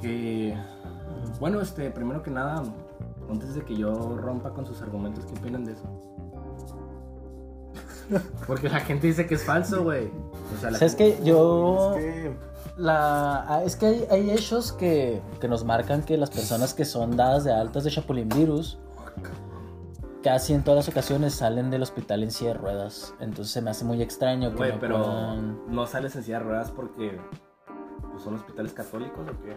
Que, bueno, este, primero que nada, antes de que yo rompa con sus argumentos, ¿qué opinan de eso? Porque la gente dice que es falso, güey. O sea, la ¿Sabes gente- que Yo... Es que. La, ah, es que hay, hay hechos que, que nos marcan que las personas que son dadas de altas de Chapulín Virus casi en todas las ocasiones salen del hospital en silla de ruedas. Entonces se me hace muy extraño que Güey, no pero puedan- no sales en silla de ruedas porque pues, son hospitales católicos o qué.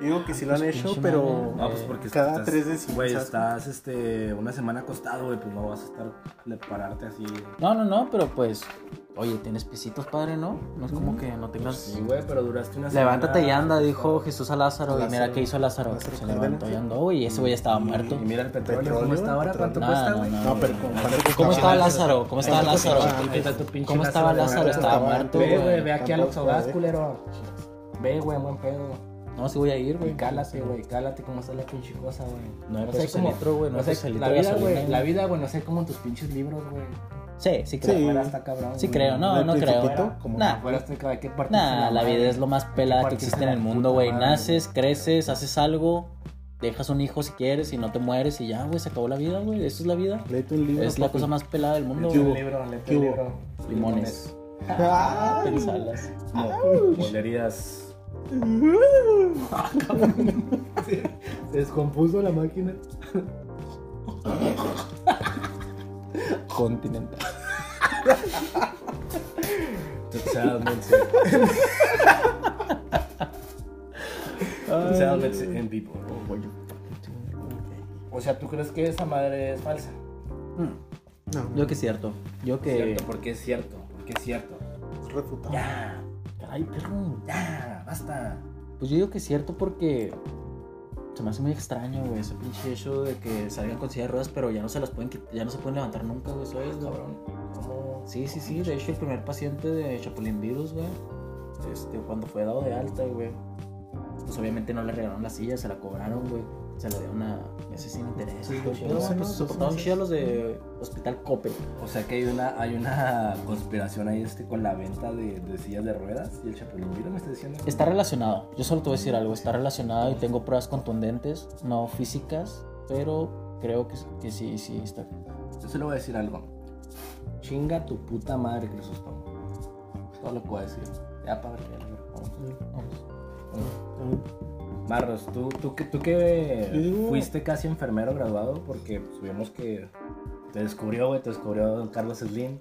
Digo que sí lo han Pues, hecho, pero No, pues porque cada estás, tres de Güey, estás este, una semana acostado, güey, pues no vas a estar de pararte así. No, no, no, pero pues. Oye, tienes pisitos, padre, ¿no? No es como que no tengas. Sí, güey, pero duraste una Levántate y semana anda, dijo. Jesús a Lázaro. Y mira Lázaro. qué hizo Lázaro. Lázaro Se levantó y andó. Y ese güey estaba muerto. Y mira el petróleo, Petróleo, cómo está ahora, cuánto No, cuesta, güey. no, No, pero no. ¿con no. cuánto ¿Cómo estaba Lázaro? ¿Cómo estaba ¿Cuánto Lázaro? costaba? Ahí está tu pinche ¿Cómo estaba Lázaro, Lázaro? güey. Estaba Estaba muerto, Ve, güey. güey, ve aquí Oxogas, eh. culero. Ve, güey, buen pedo. No, sí voy a ir, güey. Cálate, güey, cálate cómo está la pinche cosa, güey. Nueve No sé cómo, litro, güey, no nueve sé, el la vida, güey, güey. la vida, güey, no sé cómo en tus pinches libros, güey. Sí, sí creo. Sí. Afuera está cabrón. Sí güey. creo, no, no creo. Nah, nah, la vida es lo más pelada que existe en el mundo, güey. Naces, creces, haces algo, dejas un hijo si quieres y no te mueres y ya, güey, se acabó la vida, güey. Eso es la vida. Léete un libro. Es la cosa más pelada del mundo, Léete un güey. libro, léete ¿Qué un libro. Limones. Ah, Pensalas. Molerías. Se se descompuso la máquina. Continental. Totalmente. Totalmente en vivo. O sea, ¿tú crees que esa madre es falsa? No, Yo que es cierto. Yo que. Cierto, porque es cierto, porque es cierto. es refutable. Ya, Caray, perro. ya, basta. Pues yo digo que es cierto porque se me hace muy extraño, güey, ese pinche hecho de que salgan con silla de ruedas, pero ya no se las pueden ya no se pueden levantar nunca, güey, ¿sabes, güey? Cabrón. ¿Cómo? Sí, sí, sí, de hecho el primer paciente de Chapulín Virus, güey, este, cuando fue dado de alta, güey, pues obviamente no le regalaron la silla, se la cobraron, güey, se la dieron a meses sin interés. Sí, güey, no, pues se dos portaron meses. chidos los de Hospital Cope. O sea que hay una, hay una conspiración ahí este con la venta de, de sillas de ruedas y el chapulín me está diciendo. Está relacionado, yo solo te voy a decir algo, está relacionado y tengo pruebas contundentes, no físicas, pero creo que, que sí, sí está. Yo solo voy a decir algo. Chinga tu puta madre, Crisóstomo. Todo lo que voy a decir. Ya para ver, ya, vamos. Vamos. Marros, tú, tú, que- tú que fuiste casi enfermero graduado porque pues, vimos que te descubrió, güey, te descubrió don Carlos Slim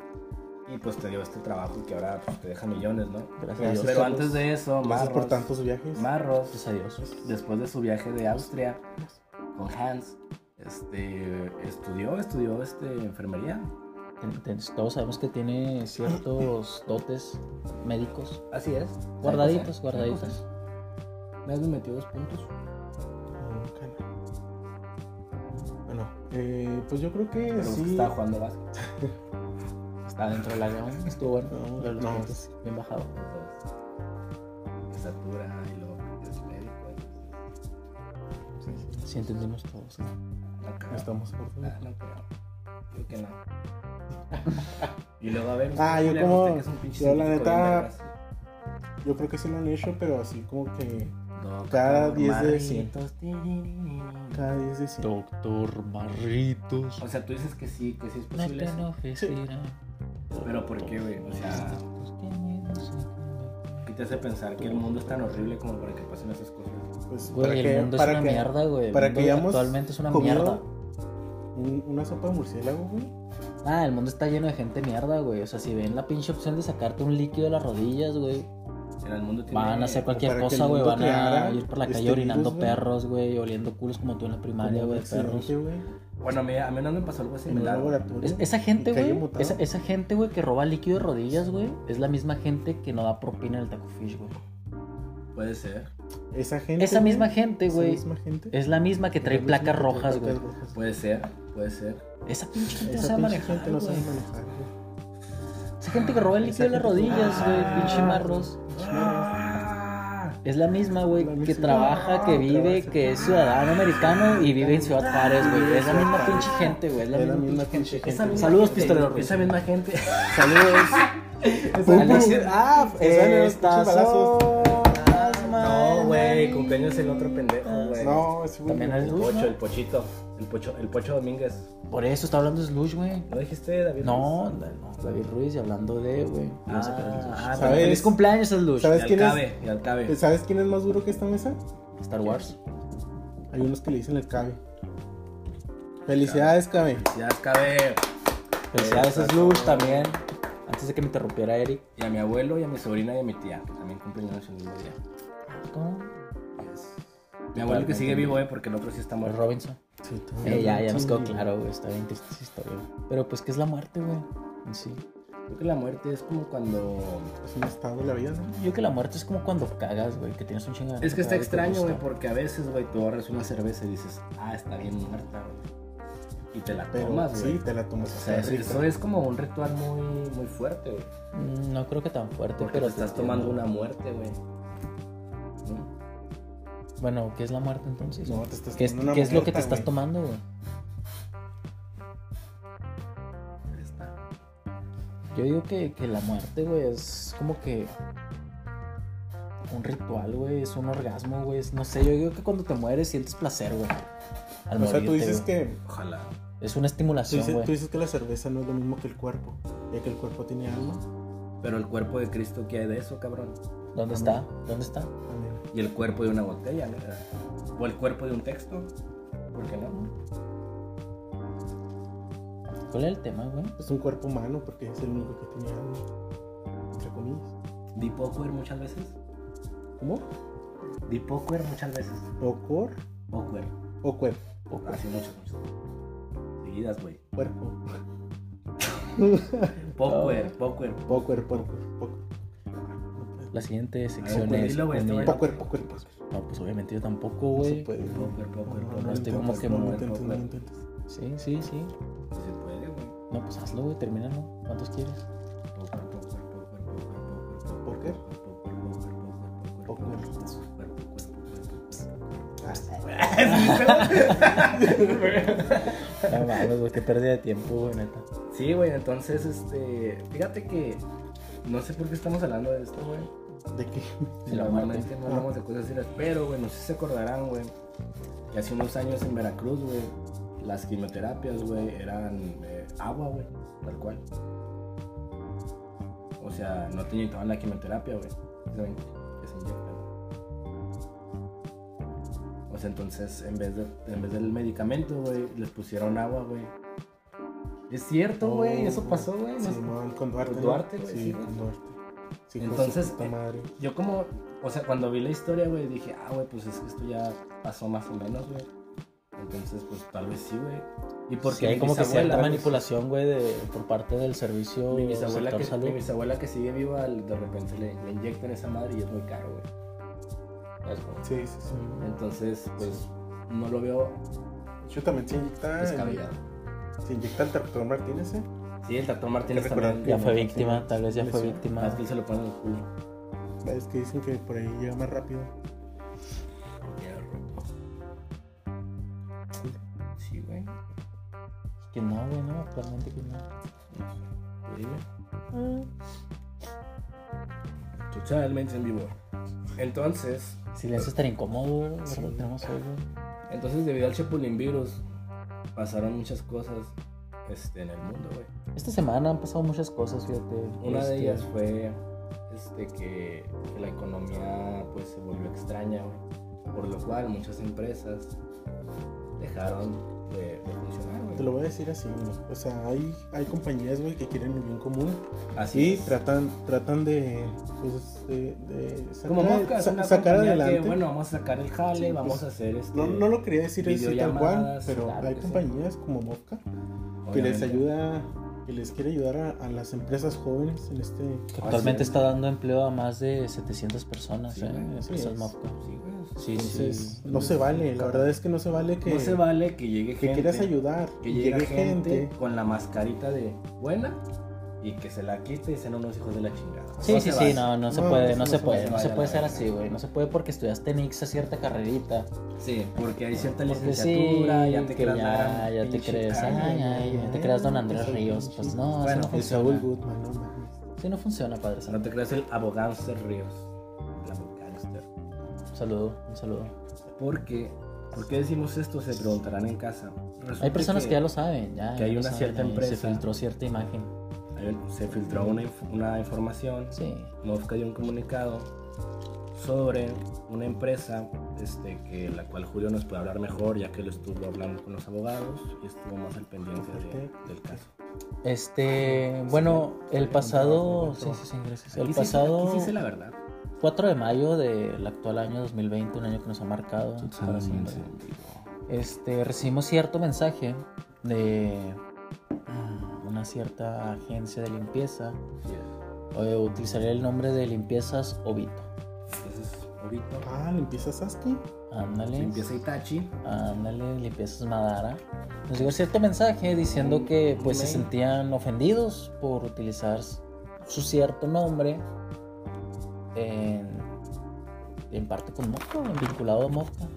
y pues te dio este trabajo que ahora pues, te deja millones, ¿no? Gracias a Dios. Pero antes de eso, Gracias por Marros, tantos viajes. Marros, Gracias a Dios. después de su viaje de Austria con Hans, este, estudió, estudió este, enfermería. Todos sabemos que tiene ciertos dotes médicos Así es. guardaditos, guardaditos. Me has metido dos puntos. Bueno, eh, pues yo creo que Pero sí. estaba jugando básquet. Está dentro del área estuvo bueno. No, los no. puntos, bien bajado. Estatura y luego es médico. Sí entendimos todos. ¿no? No creo. Estamos por Ah, no creo. Creo que no. y luego a ver. Ah, yo como- usted que es un pinche yo la neta-. Yo creo que sí lo han hecho, pero así como que Doctor cada 10 de 100. Marritos. cada 10 de 100. Doctor Marritos. O sea, tú dices que sí, que sí es No posible. te eso. enloquecerá. Pero ¿por qué, güey? O sea, ¿qué te hace pensar que el mundo es tan horrible como para que pasen esas cosas? Pues Güey, el mundo es para una que- mierda, güey. El para mundo que hayamos actualmente es una mierda. un- una sopa de murciélago, güey. Ah, el mundo está lleno de gente mierda, güey. O sea, si ven la pinche opción de sacarte un líquido de las rodillas, güey, O sea, el mundo tiene... van a hacer cualquier cosa, güey. Van a ir por la calle este orinando virus, perros, güey, oliendo culos como tú en la primaria, güey, de perros. Bueno, a mí, a mí no me pasó algo similar. Es- esa gente, güey, esa, esa gente, güey, que roba líquido de rodillas, güey, es la misma gente que no da propina en el taco fish, güey. Puede ser, Esa gente. Esa misma gente, esa güey, misma gente. es la misma que trae misma placas rojas, güey. puede ser, puede ser. Esa pinche gente no Esa sabe manejar, gente no sabe güey. manejar, güey. Esa gente que roba el líquido de las rodillas, güey, Ah. pinche marros. Es la misma, güey, que trabaja, que vive, que es ciudadano americano y vive en Ciudad Juárez, güey. Es la misma pinche gente, güey. Es la misma pinche gente. Saludos, pistolero. Esa misma gente. Saludos. Ah, estas son No, güey, cumpleaños el otro pendejo, güey. No, ese güey. También no. es El pocho, ¿no? el pochito. El pocho, el pocho Domínguez. Por eso está hablando de Slush, güey. ¿No dijiste David? No, Ruiz? no, David Ruiz y hablando de, güey. Ah, ah, ¿sabes? Feliz cumpleaños, Slush. ¿Sabes Y al quién es? y al cabe. ¿Sabes quién es más duro que esta mesa? Star Wars. Hay unos que le dicen el cabe. Felicidades, cabe. Ya al cabe. Felicidades, Exacto. Slush, también. Antes de que me interrumpiera Eric. Y a mi abuelo, y a mi sobrina, y a mi tía, que también cumplen años el mismo día. ¿Cómo? Mi abuelo que sigue vivo, eh, porque el otro sí está muerto. Robinson. Sí, todo Eh, ya, ya nos quedó claro, güey. Está bien triste esa historia. Pero pues, ¿qué es la muerte, güey? En sí. Creo que la muerte es como cuando. Es un estado de la vida, ¿no? Yo creo que la muerte es como cuando cagas, güey, que tienes un chingo de Es que está extraño, güey, porque a veces, güey, tú agarras una cerveza y dices, ah, está bien muerta, güey. Y te la Pero tomas, güey. sí, te la tomas. O sea, está eso, es como un ritual muy, muy fuerte, güey. Mm, No creo que tan fuerte, Porque pero te estás tomando una muerte, güey. ¿No? Bueno, ¿qué es la muerte entonces? No, te estás ¿Qué es, una qué es lo que te estás güey. tomando, güey? Ahí está. Yo digo que, que la muerte, güey, es como que un ritual, güey, es un orgasmo, güey, no sé, yo digo que cuando te mueres sientes placer, güey. Al O sea, tú dices güey. que. Ojalá. Es una Tú estimulación, dices, tú güey. dices que la cerveza no es lo mismo que el cuerpo. Ya que el cuerpo tiene alma. Pero el cuerpo de Cristo, ¿qué hay de eso, cabrón? ¿Dónde está? ¿Dónde está? Y el cuerpo de una botella, ¿no? O el cuerpo de un texto. ¿Por qué no? ¿Cuál es el tema, güey? Es un cuerpo humano porque es el único que tiene alma. Entre comillas. Di poker muchas veces. ¿Cómo? Di poker muchas veces. ¿Ocor Poker. o cuerpo? Así muchas, muchas. Seguidas, güey. Cuerpo. Poker, poker. Poker, poker, poker. La siguiente sección pues, es... este. Poker, poker. No, pues obviamente yo tampoco, No güey. No, poker. no, estoy no como que no, muy no no. Sí, sí, sí. Sí se puede, güey. No, pues hazlo, güey, termínalo. ¿Cuántos quieres? Poker, poker, poker, poker, poker, ¿Poker? Ah, No mames, güey, qué pérdida de tiempo, güey, neta. Sí, güey, entonces, este. Fíjate que. No sé por qué estamos hablando de esto, güey. ¿De qué? Sí, la Normalmente muerte. no hablamos de cosas serias, pero, güey, no sé si se acordarán, güey. Que hace unos años en Veracruz, güey, las quimioterapias, güey, eran eh, agua, güey, tal cual. O sea, no te inyectaban la quimioterapia, güey. ¿Saben? Que se inyectan. O sea, entonces, en vez, de, en vez del medicamento, güey, les pusieron agua, güey. Es cierto, güey, eso pasó, güey. no sé. Simón, con Duarte. Con ¿no? Duarte, güey, sí, Sí, con Duarte. Sí, Entonces, eh, madre. Yo como, o sea, cuando vi la historia, güey, dije, ah, güey, pues es que esto ya pasó más o menos, güey. Entonces, pues tal vez sí, güey. Y porque Sí, hay como que cierta güey, manipulación, güey, de, por parte del servicio Mi bisabuela, que, salud. mi bisabuela que sigue viva, de repente le, le inyectan esa madre y es muy caro, güey. Sí, sí, sí. Entonces, pues, no lo veo Yo también se inyecta. descabellado. Se inyecta el tractor Martínez, ¿eh? Sí, el doctor Martínez también. Ya fue víctima, sí. tal vez ya fue víctima. Más que él se lo pone en el culo. Es que dicen que por ahí llega más rápido. Sí, güey. Que no, güey, no, actualmente que no. Dime. Totalmente en vivo. Entonces, Silencio tan incómodo, güey, Sí. Tenemos hoy, entonces debido al Chapulín virus, pasaron muchas cosas este, en el mundo, güey. Esta semana han pasado muchas cosas, fíjate. Una Este, de ellas fue este, que, que la economía pues se volvió extraña, güey. Por lo cual muchas empresas dejaron de, de funcionar, Te güey. lo voy a decir así, güey. O sea, hay, hay compañías, güey, que quieren el bien común. Así Y tratan, tratan de, pues, de, de sacar, Como sa- sacar adelante. que, bueno, vamos a sacar el jale, Sí, vamos pues, a hacer este... no, no lo quería decir así tal cual, pero claro hay sí. compañías como Mosca que les ayuda, que les quiere ayudar a, a las empresas jóvenes en este... Que actualmente está dando empleo a más de 700 personas, Sí, ¿eh? Empresas es. Sí, güey. Sí, Entonces, sí. no se vale, la verdad es que no se vale que, No se vale que llegue que gente... quieras ayudar, Que llegue llegue gente, gente. con la mascarita de buena y que se la quite y sean unos hijos de la chingada. Sí, No sí, sí, no, no se No, puede, no no se se puede, no se puede ser así, güey. No se puede porque estudiaste en a cierta carrerita. Sí, porque hay cierta Porque licenciatura, sí, ya te que creas ya, ya te crees, ay, ay, ya te creas Don Andrés Ríos. Pues no, Bueno, no Saúl funciona. Goodman, no mames. Sí, no funciona, Padre No te creas el abogánster Ríos. Saludo, un saludo. Porque, ¿por qué decimos esto? Se preguntarán en casa. Resulta Hay personas que, ya lo saben, ya. que hay una saben, cierta empresa. Se filtró cierta imagen. se filtró una, inf- una información Sí. Mosca dio un comunicado sobre una empresa este, que la cual Julio nos puede hablar mejor ya que lo estuvo hablando con los abogados y estuvo más al pendiente de- del caso. Este, bueno, el pasado. Sí, sí, sí, gracias. El pasado. sí la verdad. 4 de mayo del actual año 2020, un año que nos ha marcado. para siempre. Este, recibimos cierto mensaje de mm, una cierta agencia de limpieza. Eh, utilizaré el nombre de limpiezas Obito. Ese es Obito. Ah, limpieza Sasuke. Ándale. Limpieza Itachi. Ándale, limpiezas Madara. Nos llegó cierto mensaje diciendo que pues se sentían ofendidos por utilizar su cierto nombre en, en parte con Mosca, vinculado a Mosca.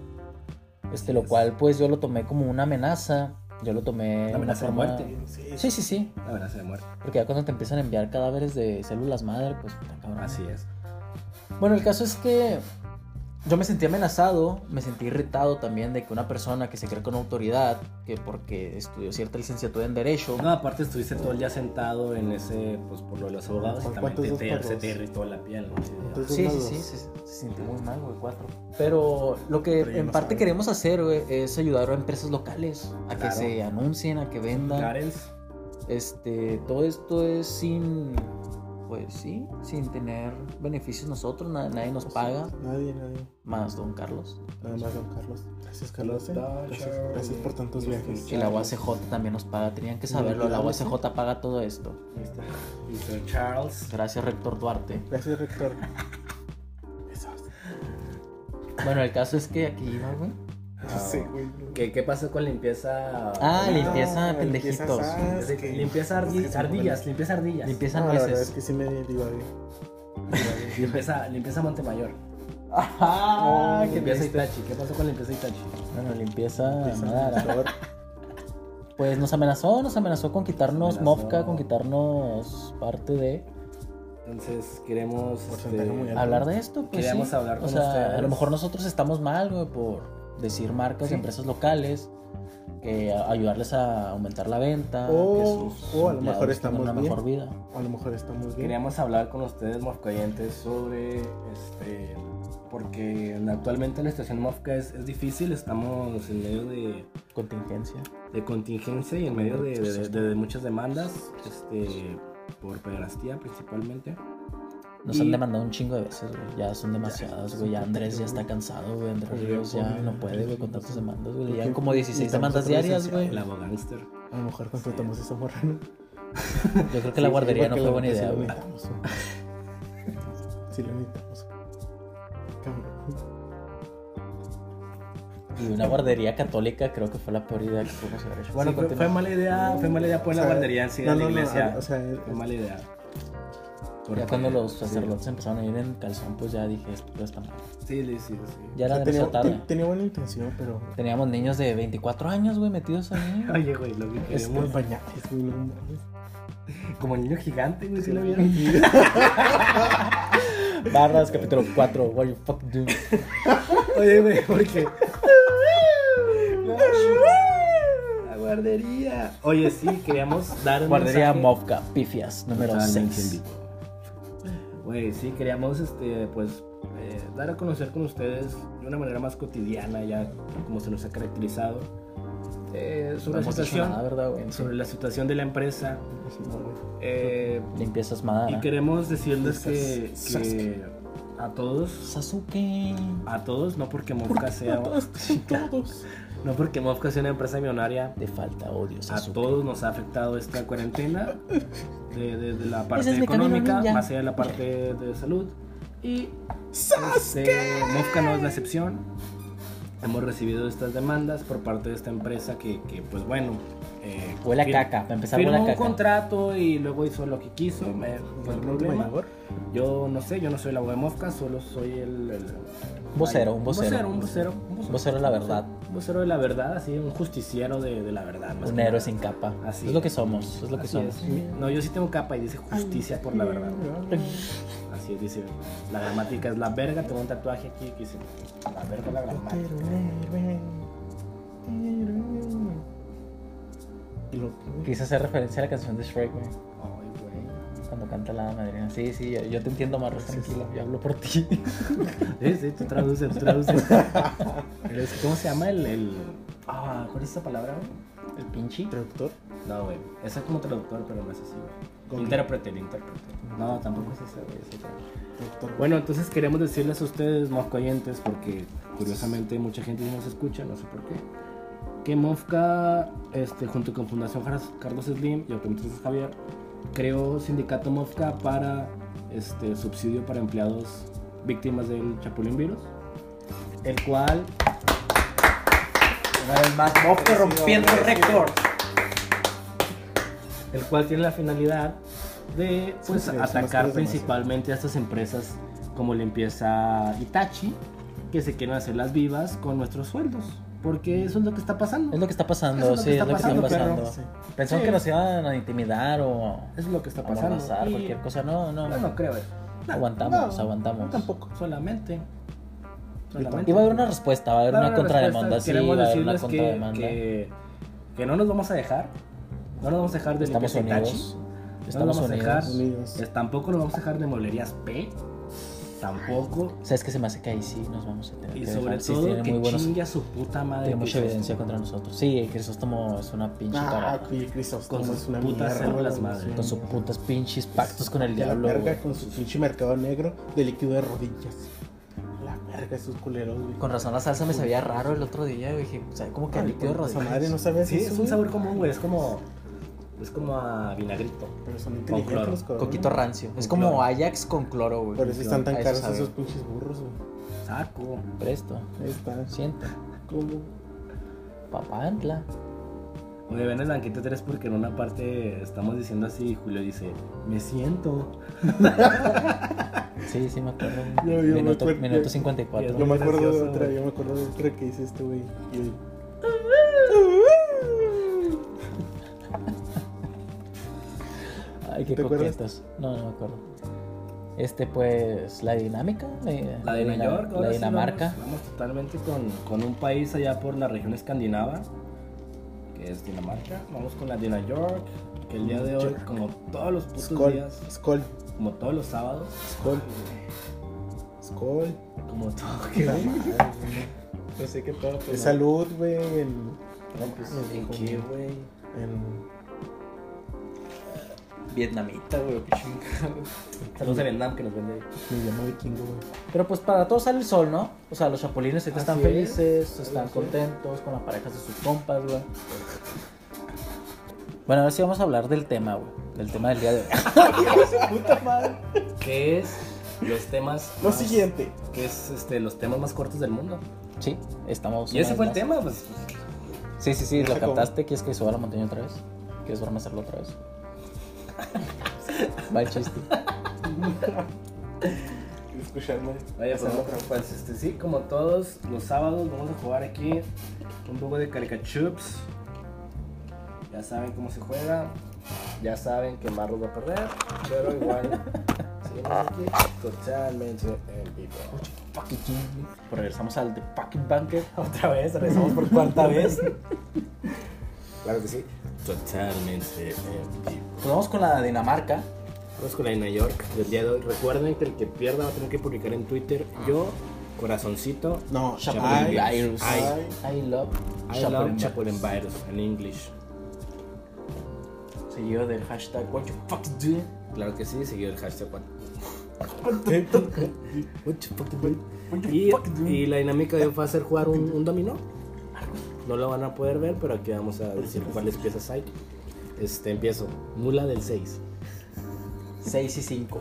Este, lo cual pues yo lo tomé como una amenaza. Yo lo tomé una amenaza de muerte. Sí, sí, sí. La amenaza de muerte. Porque ya cuando te empiezan a enviar cadáveres de células madre, pues está cabrón. Así es. Bueno, el caso es que yo me sentí amenazado, me sentí irritado también de que una persona que se cree con autoridad, que porque estudió cierta licenciatura en Derecho, No, aparte estuviste todo el día sentado en ese, pues por lo de los abogados y también ¿Cuántos te, dos te- por se te irritó la piel. Sí, sí, sí, dos. se, se sintió muy mal, güey, cuatro. Pero lo que en no parte queremos hacer, güey, es ayudar a empresas locales a que se anuncien, a que vendan. Este, todo esto es sin, pues sí, sin tener beneficios nosotros, na- nadie nos paga, Nadie, nadie. más don Carlos. Nada más, don Carlos. Gracias, Carlos. eh. Gracias, gracias por tantos viajes. Y la UACJ también nos paga, tenían que saberlo, la UACJ paga todo esto. Mr. Charles. Gracias, rector Duarte. Gracias, rector. Besos. Bueno, el caso es que aquí iba, güey. Ah, Sí, güey. ¿Qué, ¿Qué pasó con limpieza? Ah, limpieza Ah, pendejitos. limpieza Sasuke. Limpieza ardi- Es que me ardillas, limpieza ardillas. Limpieza No, la es que sí me divagué. Limpieza, limpieza Montemayor. Ah, Oh, qué Limpieza. Itachi. ¿Qué pasó con limpieza Itachi? Bueno, limpieza Limpieza. Madara. Pues nos amenazó, nos amenazó con quitarnos Amenazó. Mofka, con quitarnos parte de Entonces queremos este, hablar de esto. Pues Queríamos sí. hablar o con sea, ustedes. A lo mejor nosotros estamos mal, güey, por decir marcas Sí. de empresas locales, que ayudarles a aumentar la venta, O- que sus o a lo mejor estamos una bien. mejor vida. A lo mejor estamos bien. Queríamos hablar con ustedes, mofcoyentes, sobre este. Porque actualmente la situación mofca es, es difícil, estamos en medio de, Contingencia. de contingencia y en medio de, de- de- de muchas demandas, este, por pederastía principalmente. Nos Y- han demandado un chingo de veces, güey. Ya son demasiadas, güey. Ya Andrés ya está cansado, güey. Andrés Ríos ya no puede, güey, con tantas demandas, güey. Llegan como 16 necesitamos demandas diarias, güey. El abogánster. A lo mejor contratamos esa morra, ¿no? Yo creo que la guardería no fue buena idea, Sí güey. lo necesitamos. Sí lo necesitamos. Y una guardería católica creo que fue la peor idea que pudimos haber hecho. Bueno, Sí, fue, mala idea, fue mala idea poner O la guardería en sí no, de la no, no, iglesia. o sea, fue mala idea. Ya Porque- cuando los sí. sacerdotes empezaron a ir en calzón, pues ya dije, esto ya está mal. Sí, sí, sí. sí. Ya o era sea, demasiado tenía, tarde. te- tenía buena intención, pero. Teníamos niños de 24 años, güey, metidos ahí. Oye, güey, lo que Es queremos. por pañales, güey, no. Como el niño gigante, güey, ¿sí lo vieron? Barras, capítulo 4. What you fuck do? Oye, güey, porque. La guardería. Oye, sí, queríamos dar un Guardería mensaje- Mofka, Pifias, número Totalmente 6. Sí, queríamos, este, pues, eh, dar a conocer con ustedes de una manera más cotidiana, ya como se nos ha caracterizado, eh, No sobre la situación, nada, ¿verdad, güey? sobre la situación de la empresa. Eh, Limpiezas y Madara. queremos decirles que, a todos, Sasuke. a todos, no porque Mofka sea, Todos, todos. No porque Mofka sea una empresa millonaria, Te falta odio, a Sasuke. todos nos ha afectado esta cuarentena de, de- de la parte es económica, más allá de la parte de salud. Y este, Mofka no es la excepción. Hemos recibido estas demandas por parte de esta empresa que, que, pues bueno. Eh, Huele a caca, para empezar firmó huele a un caca. contrato y luego hizo lo que quiso. Me, fue el problema. mayor. Yo no sé, yo no soy el abogado de Mofka, solo soy el. el- Vocero, un vocero. Un vocero, un vocero. Vocero de la verdad. Un vocero de la verdad, así, un justiciero de, de la verdad. más Un héroe sin capa. Así es lo que somos, es lo que Así somos. es. No, yo sí tengo capa y dice justicia por la verdad. Así es, dice. La gramática es la verga. Tengo un tatuaje aquí que dice la verga la gramática. Y lo- Quise hacer referencia a la canción de Shrek, güey. Ay, güey. Cuando canta la madrina. Sí, sí, yo, yo te entiendo, Marros, tranquilo. Yo hablo por ti. Sí, sí, tú traduces, tú traduces. Pero es ¿Cómo se llama el. el... Ah, ¿cuál es esa palabra, güey? El pinche. Traductor. No, güey. Esa es como traductor, pero no es así, güey. Intérprete, el intérprete. No, tampoco es ese, güey, es. Doctor. Bueno, entonces queremos decirles a ustedes, Mofca oyentes, porque curiosamente mucha gente nos escucha, no sé por qué, que Mofca, este, junto con Fundación Carlos Slim y Automotrices Javier, creó Sindicato Mofca para este, subsidio para empleados víctimas del Chapulín Virus, el cual Una vez más, Mofca rompiendo récord. el cual tiene la finalidad de pues, Sí, sí, atacar principalmente a estas empresas como limpieza Itachi, que se quieren hacer las vivas con nuestros sueldos. Porque eso es lo que está pasando. Es lo que está pasando, Eso es lo sí, que es lo que está pasando, pasando. perro. Pensaron Sí. que nos iban a intimidar o Es lo que está a pasando. Y cualquier cosa. No, no. No creo. eh. No, Aguantamos, no, aguantamos. Tampoco. Solamente. tampoco. Y va a haber una respuesta, va a haber Va a una contrademanda, sí, va a haber una que, contrademanda. que, que no nos vamos a dejar. No nos vamos a dejar de Estamos unidos. No Estamos nos vamos a unidos. dejar. Unidos. Eh, Tampoco nos vamos a dejar de molerías P. Tampoco. ¿Sabes qué se me hace que ahí sí nos vamos a tener Y que sobre dejar? Sí, todo tiene que muy buenos, chingue a su puta madre. tiene mucha evidencia contra nosotros. Sí, Crisóstomo es una pinche Ah, cara. oye, Crisóstomo Con sus es una putas células güey, madre. sí. Con sus putas pinches pactos con el De la diablo. verga con su pinche mercado negro de líquido de rodillas. La verga, esos culeros, güey. Con razón la salsa me sabía raro el otro día. güey, Dije, ¿sabe cómo que Ay, líquido de rodillas? madre no sabes Sí, es un sabor común, güey. Es como. Es como a vinagrito. Pero son cloro. inteligentes los cabrones. Coquito rancio. Es como cloro. Ajax con cloro, güey. Por eso están tan caros sabe. esos pinches burros, güey. Saco. Presto. Ahí está. Siente. ¿Cómo? Papantla. Oye, ven el banquete 3 porque en una parte estamos diciendo así y Julio dice, me siento. Sí, sí me acuerdo. Yo- yo me minuto, acuerdo- minuto yo- 54. Yo me acuerdo de otra, yo me acuerdo de otra que dice este güey. Ay, qué ¿Te acuerdas? coquetos. No, no me acuerdo. Este, pues, la dinámica. La, La de Nueva York, La sí Dinamarca. Vamos, vamos totalmente con, con un país allá por la región escandinava, que es Dinamarca. Vamos con la de Nueva York, que el día de hoy, como todos los putos Skol, días, Skol, como todos los sábados, Skol. Skol. como todo. La madre, güey. No sé qué pedo, pero- Es salud, güey. En, No, pues, ¿en qué, güey? en- Vietnamita, güey. Saludos de Vietnam que nos vende. mi idioma vikingo, güey. Pero pues para todos sale el sol, ¿no? O sea, los chapulines ahorita están es. felices, están Así es. contentos con las parejas de sus compas, güey. Bueno, ahora sí vamos a hablar del tema, güey. Del tema del día de hoy. Puta madre. ¿Qué es los temas? Lo más- siguiente. ¿Qué es este, los temas más cortos del mundo? Sí, estamos. Y ese fue el tema, pues. Sí, sí, sí, lo captaste. ¿Quieres que suba a la montaña otra vez? ¿Quieres verme hacerlo otra vez? Va el chiste. Oye, hacerlo pues, pues, este, sí, como todos los sábados vamos a jugar aquí un poco de caricachups. Ya saben cómo se juega. Ya saben que Marlos va a perder. Pero igual seguimos aquí totalmente en vivo. Pues regresamos al The Pocket Banker. Otra vez, regresamos por cuarta vez. Claro que sí. Totalmente en vivo. Pues vamos con la Dinamarca. Vamos con la de Nueva York del día de hoy. Recuerden que el que pierda va a tener que publicar en Twitter yo, corazoncito, No, Chapulín ay, Virus. I love I love Virus. Chapulín Virus en English. Seguido del hashtag What you fuck do. Claro que sí, seguido el hashtag. what-. Y, y la dinámica de hoy va a ser jugar un, un dominó. No lo van a poder ver, pero aquí vamos a decir cuáles piezas hay. Este, empiezo. Mula del 6. 6 y 5.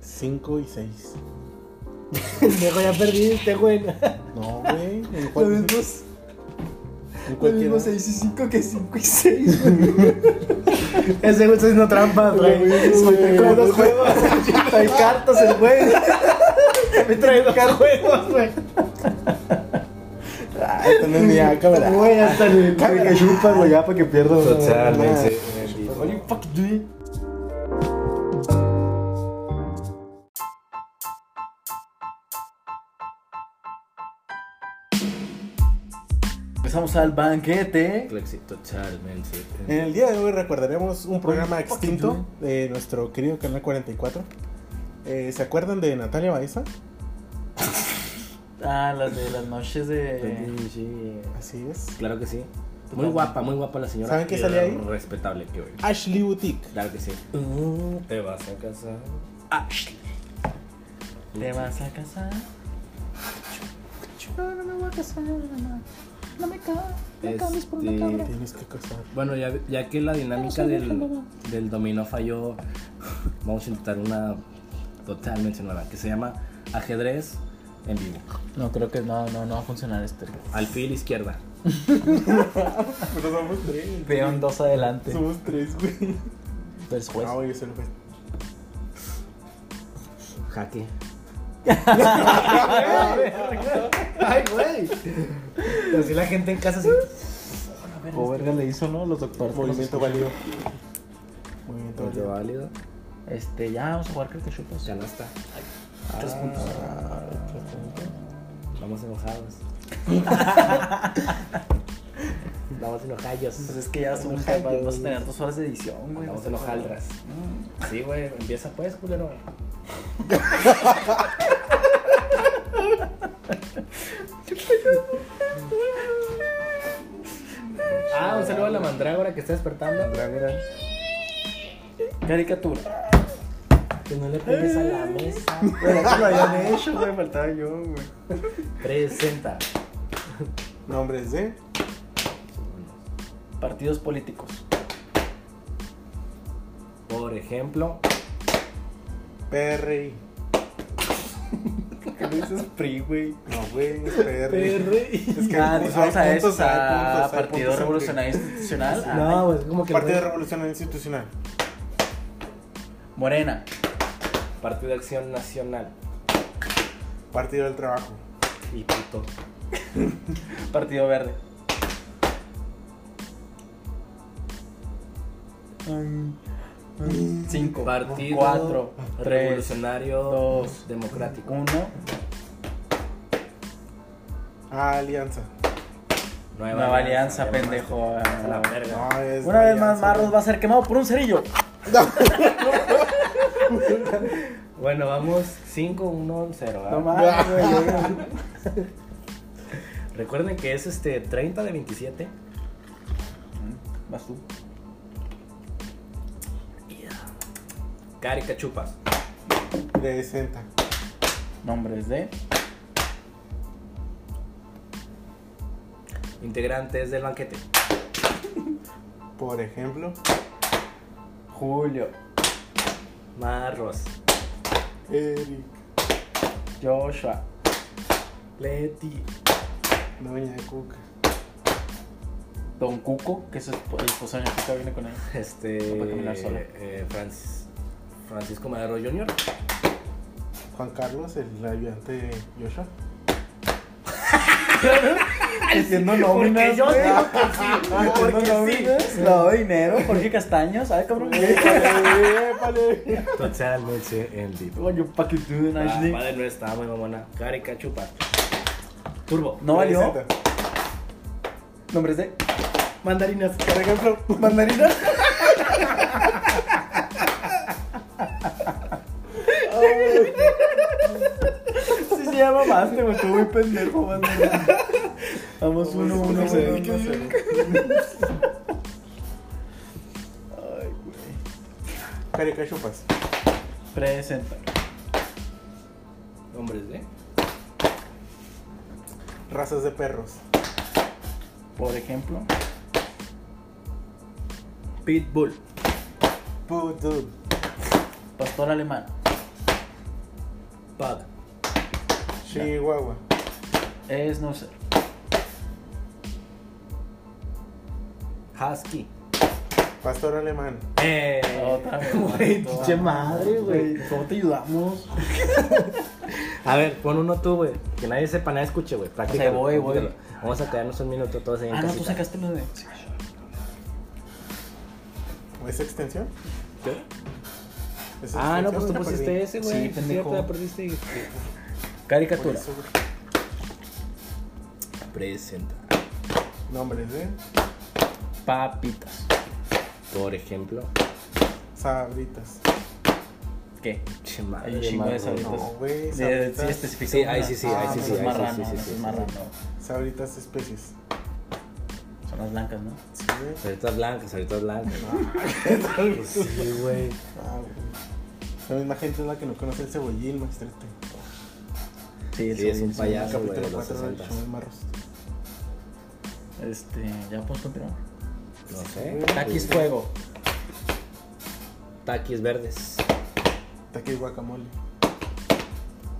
5 y 6. Dejo, ya perdiste, güey. No, güey. ¿En cuál? En cualquiera. 6 y 5 que 5 y 6. Ese güey está haciendo trampas, güey. güey. Como dos juegos. Hay cartas el güey. Me trae dos juegos, güey. Ah, esta no es mi ¿verdad? Güey, hasta el que chupas, güey, ya para que pierda. Totalmente. You fuck do. Empezamos al banquete. Totalmente. En el día de hoy recordaremos un programa extinto de nuestro querido Canal 44. Eh, ¿Se acuerdan de Natalia Baeza? Ah, las de las noches de. Sí, Así es. claro que sí. Muy guapa, muy guapa la señora. ¿Saben qué sale ahí? Respetable, que güey. Ashley Boutique. Claro que sí. Te vas a casar. Ashley. ¿Te vas a casar? No, no me voy a casar, mamá. No me ca- me cambies por una Este, cabra. Tienes que casar. Bueno, ya, ya que la dinámica del, del dominó falló, vamos a intentar una totalmente nueva que se llama ajedrez en vivo. No, creo que no, no, no va a funcionar este. Alfil izquierda. Pero somos tres. Peón dos adelante. Somos tres, güey. Pues juez. Ah, oye, se lo fue. Jaque. Ay, güey. Así la gente en casa así. O verga le hizo, ¿no? Los doctores. Movimiento válido. Movimiento válido. Este, ya vamos a jugar carcachupas. Canasta. Tres puntos. Vamos enojados. Vamos enojallos. Pues es que ya son vamos a tener dos horas de edición, güey. Vamos enojaldras. Sí, güey. Empieza pues, culero. Ah, un saludo a la mandrágora que está despertando. Caricatura. Que no le pegues a la mesa. Pero eso lo habían hecho, güey. Faltaba yo, güey. Presenta. Nombres de Partidos políticos. Por ejemplo, PRI. ¿Qué dices PRI, güey? No, güey, es PRI. Es que Ah, entonces vamos a eso, hay a Partido Revolucionario Institucional. Ah, no, pues como que. Partido Revolucionario Institucional. Morena. Partido de Acción Nacional. Partido del Trabajo. Y puto. Partido Verde. Cinco. Partido Cuatro. Tres. Revolucionario dos, Democrático. Uno. Alianza. Nueva alianza, ya pendejo. A la verga. No, es Una vez más, alianza. Marros va a ser quemado por un cerillo. Bueno, vamos 5, 1, 0. No güey. Recuerden que es este 30 de 27. Vas tú. Carica chupas. Presenta. Nombres de. Integrantes del banquete. Por ejemplo, Julio. Marros. Eric. Joshua. Leti. Doña Cuca. Don Cuco, que es el esp- el esposo de mi chica, viene con él. Este. No puede caminar solo. eh, Francis- Francisco Madero Jr. Juan Carlos, el ayudante de Joshua. Haciendo nóminas. yo güey. digo Haciendo nóminas. Lavado de dinero. Jorge Castaño, ¿sabes, cabrón? ¡Épale! Totalmente en vivo. Coño, pa' que tú, Ashley. padre no está muy mamona. Carica chupas. Turbo. No valió. Nombres de. Mandarinas. Por ejemplo, Mandarina. Sí se llama más, güey. Estuvo muy pendejo, mandarina. Vamos uno, uno, uno, uno. Ay, güey. Carica Chupas. Presenta. Hombres de. Razas de perros. Por ejemplo. Pitbull. Poodle. Pastor alemán. Pug. Chihuahua. Es no sé. Husky. Pastor alemán. Eh. Otra vez. Güey, pinche madre, güey. ¿Cómo te ayudamos? A ver, pon uno tú, güey. Que nadie sepa, nadie escuche, güey. O sea, voy, voy. Vamos a quedarnos un minuto todos ahí en Ah, no, tú sacaste lo de. ¿O es extensión? ¿Qué? ¿Es Ah, no, pues tú pusiste perdí? ese, güey. Sí, pendejo. perdiste. Caricatura. Presenta. Nombres de Papitas. Por ejemplo. Sabritas. ¿Qué? Che madre, Hay un chingo de sabritas. No, güey, De- sabritas. Sí, especifica. Sí, una. ahí sí, sí, ahí Ah, sí, pues sí, es ahí sí, marrano, sí, sí, es sí, sí. marrano. Sabritas especies. Son las blancas, ¿no? Sí, güey. Ahorita blancas, ahorita blancas. Pues Sí, güey. Ah, güey. La misma gente es la que no conoce el cebollín, maestrete. Sí, Sí, es un sí, payaso, güey, Capítulo de los 4 del 60. show de Marros. Este, ya podemos continuar. No sé. Taquis fuego. Taquis verdes. Taque y guacamole.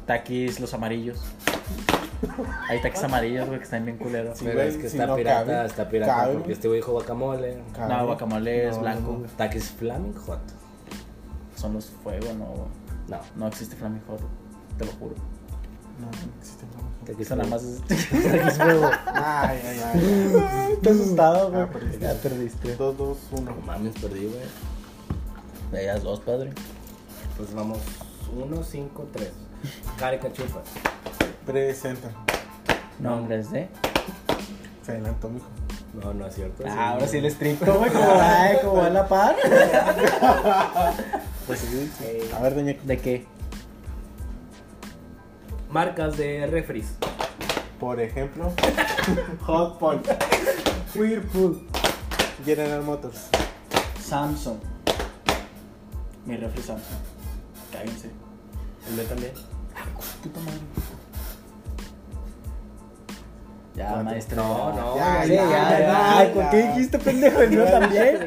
Taquis los amarillos. Hay taquis amarillos, güey, que están bien culeros. Sí, Pero güey, es que si está no pirata, cabe, está pirata. cabe, porque este güey dijo guacamole. Cabe. No, guacamole es No, blanco. no. Taquis Flaming Hot. Son los fuego, no. No. No existe Flaming Hot, te lo juro. No, no existe nada. Taquis Eso nada Fuego. más es. Taquis fuego. Ay, ay, ay. Estás asustado, Ah, güey. perdiste. Ya perdiste. 2, 2, 1. No mames, perdí, güey. De ellas dos, padre. Pues vamos. 1, 5, 3. Caricachupas. Presenta. Nombres de. Se adelantó, mijo. No, no es cierto. Ah, ahora sí el estricto, güey. Como va, eh, como va la par. Pues sí. A ver, doña. ¿De qué? Marcas de refris. Por ejemplo, Hot Point, Whirlpool, General Motors. Samsung. Mi refri Samsung. Cállense. El mío también. Puta madre. Ya, ¿Cuánto? maestro. No, no. Ya, Sí, ya, ya, ya. Ay, ya. ¿Por qué dijiste pendejo? El mío también.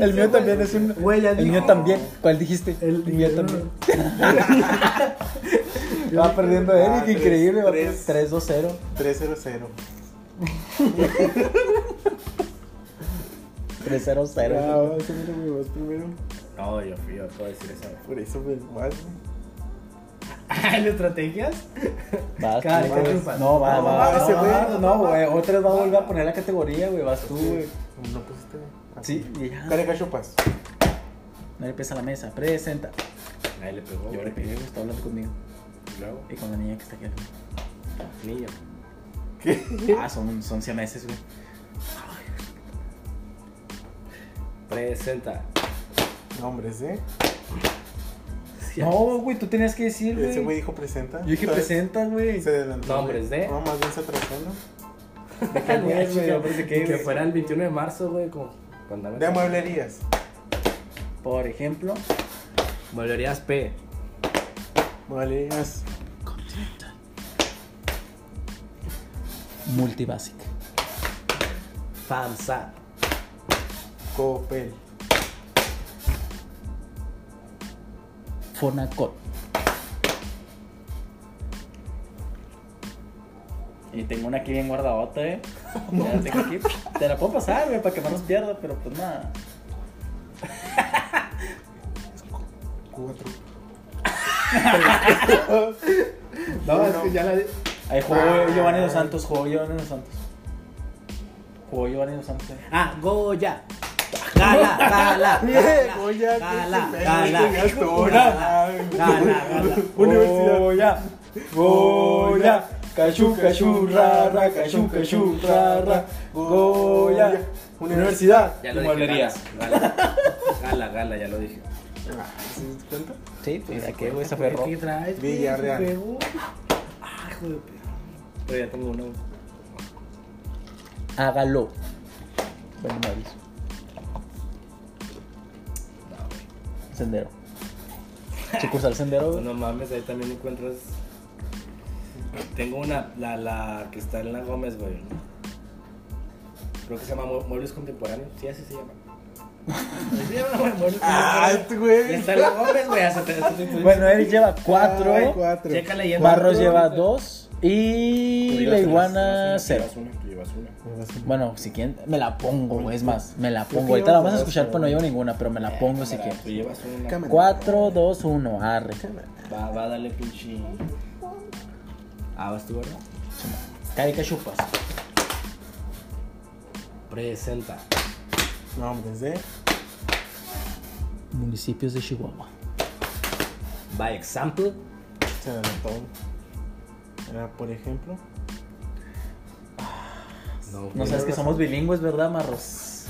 El mío también es un. Güey, ya El mío también. ¿Cuál dijiste? El mío también. Va perdiendo Ah, Eric, tres, increíble. va tres. 3-2-0. 300. 3-0-0. Ah, vas a ver, güey, vas primero. No, yo fui, yo acabo de decir eso. Por eso me vas, ¿En estrategias? Vas, Cara, tú, ¿qué güey. triunfas? No, va, No, va. va, No, güey. no, no, güey. Otra vez va a volver a poner la categoría, güey. Vas tú, güey. No pusiste. Sí, y ya. Careca chupas. No le pesa la mesa. Presenta. Ahí le pegó. Yo le pegué. Está hablando conmigo. Y Luego, Y con la niña que está aquí. al niño. lado. Ah, son, son siameses, güey. Presenta. Nombres, ¿eh? No, güey, tú tenías que decir, Ese güey güey. dijo presenta. Yo dije Entonces, presenta, güey. Se adelantó. Nombres güey. de- No, más bien se atrasó, ¿no? ¿De qué, güey, güey? Qué, que güey? fuera el 21 de marzo, güey, como De mueblerías. Por ejemplo. Mueblerías P. Mueblerías. Multibasic. FAMSA. Copel. Fonacot. Y tengo una aquí bien guardadota, eh. Ya la tengo aquí. Te la puedo pasar, güey, para que no nos pierda, pero pues nada. Cuatro. No, es que ya la. Ahí jugó Giovanni Dos Santos, jugó Giovanni Dos Santos. Jugó Giovanni Dos Santos. eh. Ah, Goya. Gala, gala. Goya, Gala, gala. Gala, Ay, gala, gala. Universidad. Goya, Goya, Cachu, cachu, rara, cachu, cachu, rara, Goya, Universidad, Ya lo dije. Gala, gala, gala, ya lo dije. Ah, ¿Se cuenta? Sí, pues ya que, güey, se aferró. ¿Qué traes? güey? Villarreal. ¿Qué juego? Ay, hijo de p- Pero ya tengo uno. Hágalo. Bueno, me aviso. Sendero. Sucursal Sendero, güey. No mames, ahí también encuentras. Tengo una, la, la que está en la Gómez, güey. Creo que se llama Mue- Muebles Contemporáneos. Sí, así se llama. Llama, güey, Ah, está en la Gómez, güey. hasta te- hasta te- Bueno, Eric lleva cuatro. Ay, cuatro. Checa leyendo. Barros lleva dos. Y la iguana cero. Bueno, si quieren, me la pongo, güey, es más, me la pongo. Ahorita la vamos a escuchar, pero no llevo ninguna, pero me la pongo si quieren. Tú llevas una. Cámara. 4, 2, 1, arre. Va, va a darle pinche. Ah, vas tú, ¿verdad? Carica chupas. Presenta. Nombres de. Municipios de Chihuahua. By example. Se adelantó. Era, por ejemplo. No sabes que somos bilingües, ¿verdad, Marros?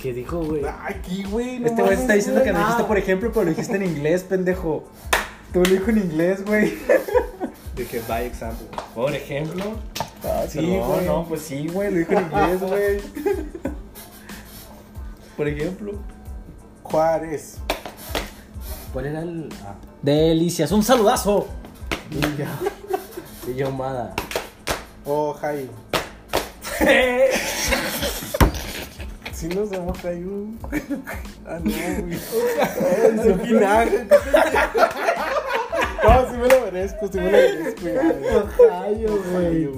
¿Qué dijo, güey? Aquí, güey. no Este güey está diciendo que me dijiste por ejemplo, pero lo dijiste en inglés, pendejo. Tú lo dijo en inglés, güey. Dije by example. Por ejemplo. Ah, Sí, güey. no, pues sí, güey, lo dijo en inglés, güey. Por ejemplo. Juárez. ¿Cuál era el.? Ah, Delicias, un saludazo. Villa Humada. Ohio. Si nos damos Ohio. Ah, no, güey. Pinaje. No, sí me lo merezco, sí me lo merezco. Ohio, güey.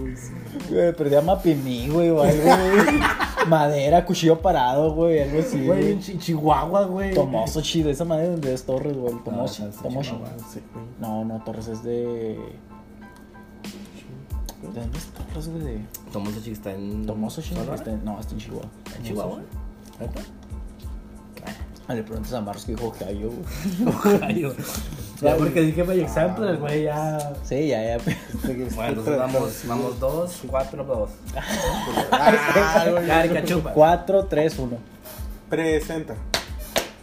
Güey, perdí a Mapimí, güey, o algo, güey. Madera, cuchillo parado, güey, algo así. Güey, en Chihuahua, güey. Tomoso chido, esa madre donde es Torres, güey. Ah, sí. Chihuahua. No güey. No, no, Torres es de. ¿De dónde es Torres, güey? De Tomoso Chi está en. Tomoso Chi. ¿Sonora? Está en- No, está en Chihuahua. ¿En Chihuahua? ¿Neta? Ah, le preguntas a Marcos que dijo Ohio, güey. Ohio. Ya porque dije by example, el güey ya. Sí, ya, ya. Bueno, entonces vamos, vamos dos, cuatro, dos. Ah, güey. Ya, Erika, chupa. 4, 3, 1. Presenta.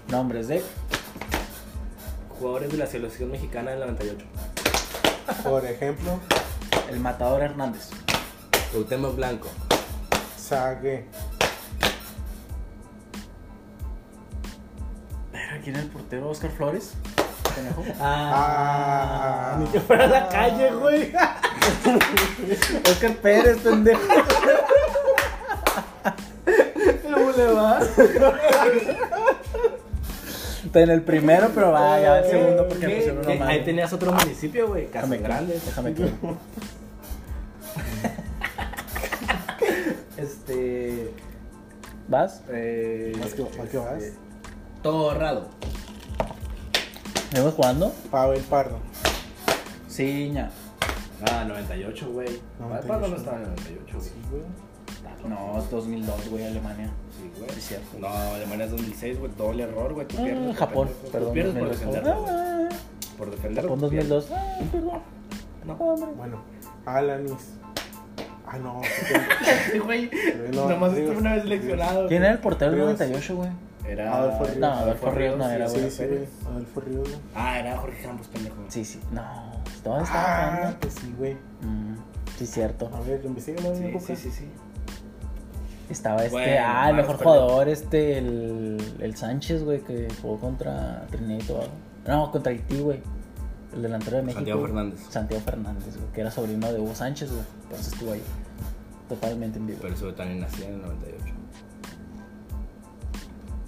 Nombres de. Jugadores de la selección mexicana del 98. Por ejemplo, El matador Hernández. Cuauhtémoc Blanco. Sague. Pero ¿quién es el portero? Oscar Flores. Pendejo. Ah. Ni que fuera a la calle, güey. Oscar Pérez, pendejo. ¿Cómo le va? Está en el primero, pero va, ya el segundo porque ¿Qué? una Ahí mano. tenías otro municipio, güey. Déjame Grandes. Déjame que. Este. ¿Vas? Eh, ¿Más que, más que vas? este, Torrado. ¿Venimos jugando? Pavel Pardo. Sí, ña. Ah, 98, güey. 98. ¿Cuándo no estaba en 98, güey? Sí, güey. No, es 2002, güey, Alemania. Sí, güey. Es cierto. No, Alemania es 2006, güey. Doble error, güey. Tú Ah, pierdes. por Japón. Tú perdón. pierdes por 2002. defenderlo, güey. Ah, Por defenderlo. Japón tú pierdes. 2002. Ah, perdón. No. Hombre. Bueno, Alanis. Ah, no. Sí, güey. No, Nomás estuve una vez Ríos. seleccionado. ¿Quién era el portero del Ríos. 98, güey? Era. Adolfo Ríos. No, Adolfo Ríos no era. Sí, sí. Adolfo Ríos. Ah, era Jorge Campos, pendejo. Sí, sí. No, estaba, estaba Ah, pues sí, güey. Mm, sí, cierto. A ver, investigalo, Sí, sí, sí, sí, sí. Estaba este. Bueno, ah, el mejor jugador, este, el, el Sánchez, güey, que jugó contra Trinidad y Tobago. No, contra Haití, güey. El delantero de México. Santiago. Fernández. Santiago Fernández, güey, que era sobrino de Hugo Sánchez, güey. Entonces estuvo ahí. Totalmente en vivo. Pero eso también nacía en el 98.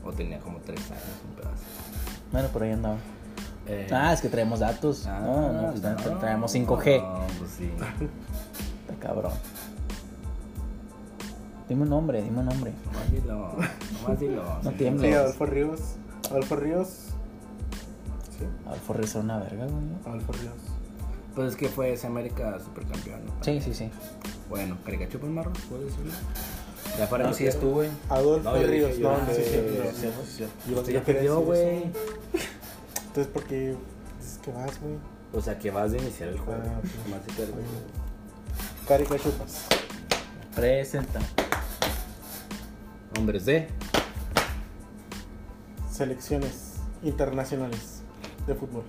O tenía como 3 años, un pedazo. Bueno, por ahí andaba. Eh, Ah, es que traemos datos. ah, no, no, pues, no, traemos 5G. No, pues sí. Está cabrón. Dime un nombre, dime un nombre. Nomás dilo. Nomás dilo. No Sí. tiembles. Sí, Adolfo Ríos. Adolfo Ríos. Sí, Adolfo Ríos era una verga, güey. Adolfo Ríos. Pues es que fue ese América supercampeón. ¿no? Sí, sí, sí. Bueno, caricachupa el marro, ¿puedes decirlo? Ya para No, los sí güey. Adolfo No, yo dije Ríos. yo. No, Ah, sí, sí, sí, sí, no, sí, no, sí, sí. Yo Yo ya perdió, güey. Entonces, ¿por qué dices que vas, güey? O sea, que vas de iniciar el juego. Ah. Caricachupas. Presenta. Hombres de. Selecciones internacionales de fútbol.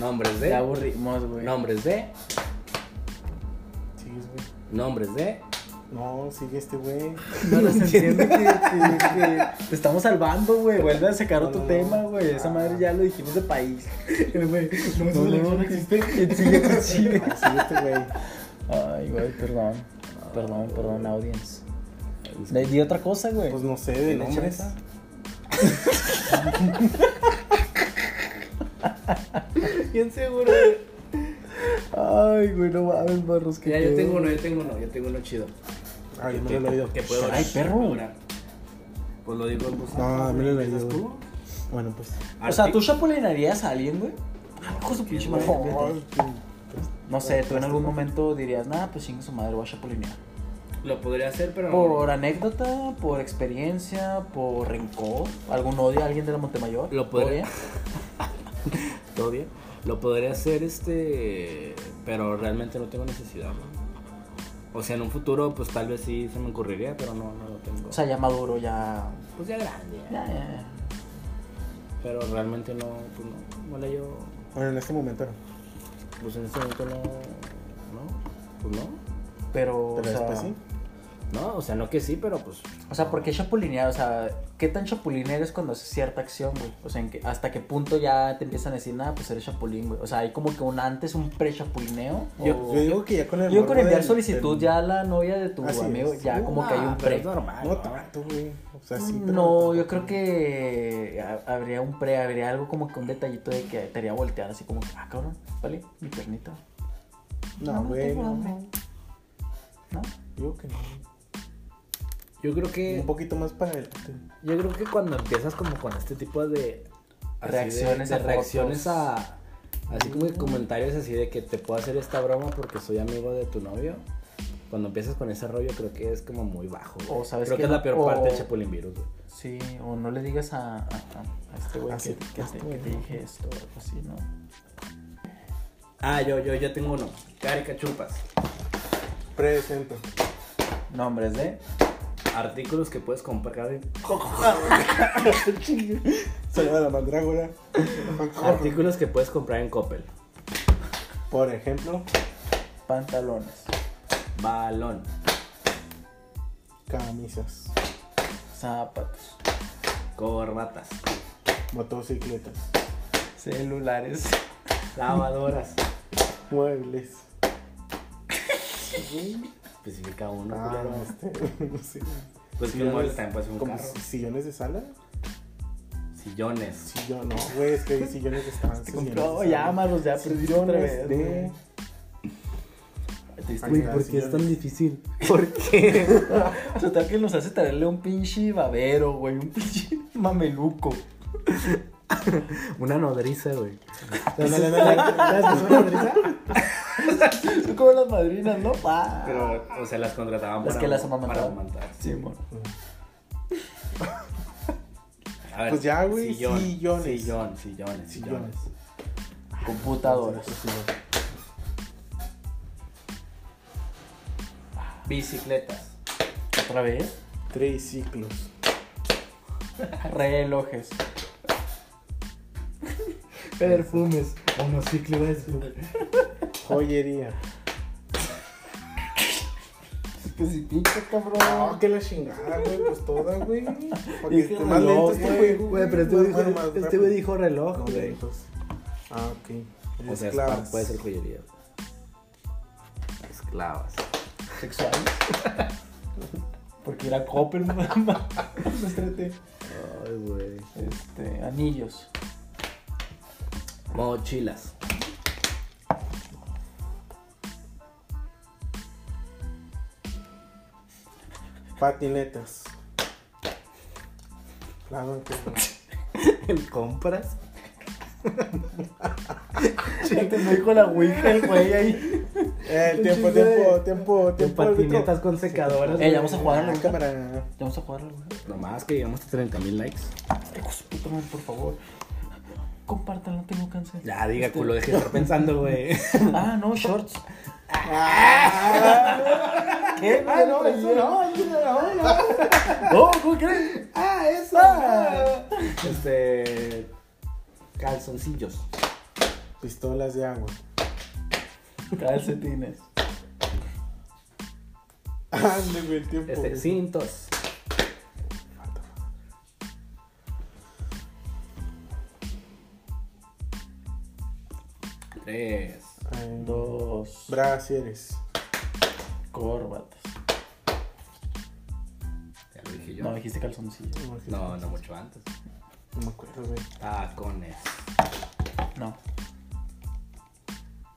Nombres de. Ya aburrimos, güey. Nombres de. Nombres de. No, sigue este güey. No nos entiende que, que- que te estamos salvando, güey. Vuelve a sacar otro No, no. tema, güey. Esa madre ya lo dijimos de país. Güey, No, no, no, no existe. Sigue, sigue. Sigue este güey. Ay, güey, perdón. Perdón, perdón, audience. Le di otra cosa, güey. Pues no sé, de ¿Tiene nombres. Bien seguro. Ay, güey, no mames, barros. que Ya, yo tengo uno, yo tengo uno, yo tengo uno chido. Ah, yo me lo he oído. Que puedo Ay, durar, perro. Pues lo digo en voz No, alta, a mí me lo he ¿empiezas oído. tú? Bueno, pues. O sea, ¿tú chapulinarías a alguien, güey? Hijo de su pinche madre. No sé, tú en algún momento dirías, nah, pues chingue su madre, voy a chapulinear. Lo podría hacer, pero. Por anécdota, por experiencia, por rencor, algún odio a alguien de la Montemayor. Lo ¿Todo podría-? ¿Todo bien? Lo podría hacer, este. Pero realmente no tengo necesidad, ¿no? O sea, en un futuro, pues tal vez sí se me ocurriría, pero no, no lo tengo. O sea, ya maduro, ya. pues ya grande, ya. Ya, ya. Pero realmente no, pues no. No le yo. Bueno, en este momento no. Pues en este momento no. ¿No? Pues no. Pero, Pero o sea, después sí. No, o sea, no que sí, pero pues. O sea, ¿por qué chapulinear? O sea, ¿qué tan chapulín eres cuando haces cierta acción, güey? O sea, ¿en qué- ¿hasta qué punto ya te empiezan a decir, nada, pues eres chapulín, güey? O sea, hay como que un antes, un pre-chapulineo. Yo, o- yo digo que ya con el Yo con enviar del- solicitud del- ya a la novia de tu Así amigo, es. ya como que hay un Ah, pero es pre. normal. No ¿no? tanto, güey. O sea, sí, pero No, yo creo que ha- habría un pre, habría algo como que un detallito de que te haría voltear así como, que, ah, cabrón, vale, mi pernita. No, güey. No, hambre. ¿No? Digo que no. Yo creo que. Un poquito más para adelante. Yo creo que cuando empiezas como con este tipo de así de- Reacciones de, a reacciones a así como que comentarios así de que te puedo hacer esta broma porque soy amigo de tu novio. Cuando empiezas con ese rollo creo que es como muy bajo. güey. O sabes creo que que es no- la peor o- parte del Chapulín Virus. güey. Sí, o no le digas a, a, a- a este güey Así, que, que, este te, que te dije esto o algo así, ¿no? Ah, yo yo yo tengo uno. Caricachupas. Presento. Nombres de. Artículos que puedes comprar en Saluda a la mandrágora. artículos que puedes comprar en Coppel. Por ejemplo, Pantalones, Balón, camisas, zapatos, corbatas, motocicletas, celulares, lavadoras. muebles. Especifica uno, Ah, este, no sé. Pues que mueble también puede ser un como carro. si- sillones de sala. Sillones. Sillón, no, güey, es que hay sillones de estancia. Te compró, ya, sala. Marlos, ya otra vez. de. güey. ¿por qué es tan difícil? ¿Por qué? Total que nos hace traerle un pinche babero, güey, un pinche mameluco. Una nodriza, güey. No, no, no, no, no, ¿sabes qué es una nodriza? Son como las madrinas, ¿no? Pa. Pero, o sea, las contrataban Es para, que las para amamantaban. amamantar. Sí, amor. A ver, Pues ya, güey, sillón, sillones. Sillón, sillones, sillones. Sillones. Computadoras. Bicicletas. Otra vez. Triciclos. Relojes. Perfumes. Monociclos. Joyería. Especifica, cabrón. No, que la chingada, güey, pues toda, güey. Para que Dije esté más reloj, lento este güey. Güey, pero este güey dijo, este güey dijo reloj, No, güey. Ah, ok. O sea, Esclavas. es- puede ser joyería. Esclavas. Sexuales. Porque era Coppel, mamá. Ay, güey. Este, anillos. Mochilas. Patinetas. Claro que ¿El compras? Te me dijo la ouija el güey ahí. Eh, tiempo, tiempo, tiempo, tiempo. patinetas con secadoras. Eh, ya vamos a jugar a la cámara. Ya vamos a jugar a la. Nomás que llegamos a 30 mil likes. Puta madre, por favor. Compartan, no tengo cáncer. Ya, diga, Este- culo, deje de estar pensando, güey. Ah, no, shorts. Ah, ¿Qué? ah, no, eso no, eso no, no. No, ¿cómo crees? Ah, eso. Ah. Este. Calzoncillos. Pistolas de agua. Calcetines. Ande, güey, tiempo. Este, cintos. Tres. Dos. Brasieres. Corbatas. Ya lo dije yo. No, dijiste calzoncillo. No, no mucho antes. No me acuerdo, güey. Tacones. No.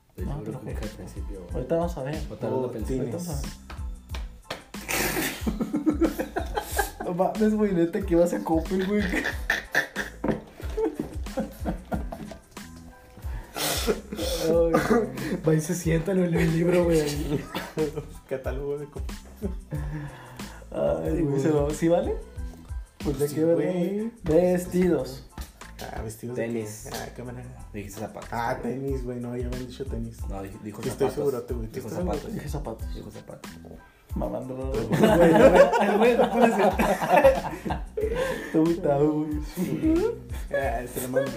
Estoy No, seguro pero que al principio. Ahorita vamos a ver. Vez lo pensé. Ahorita Botines. vamos a ver. No mames, güey, neta que ibas a Coppel, güey. Va y se sienta, lee el libro, güey. Catálogo de copas. Ay, güey, ¿se lo- ¿sí vale? Pues de Sí, qué ver, güey. Vestidos. Ah, vestidos Tenis. de qué? Ah, cámara. Dijiste zapatos. Ah, tenis, güey, no, ya me han dicho tenis. No, dijo, dijo Sí, estoy zapatos. segurote, güey. Dijo Estoy zapatos. Dije zapatos. Dijo zapatos. Mamándolo. Güey, no, güey. Ay, güey, no puede ser. Puta, güey. Ah, se lo mando.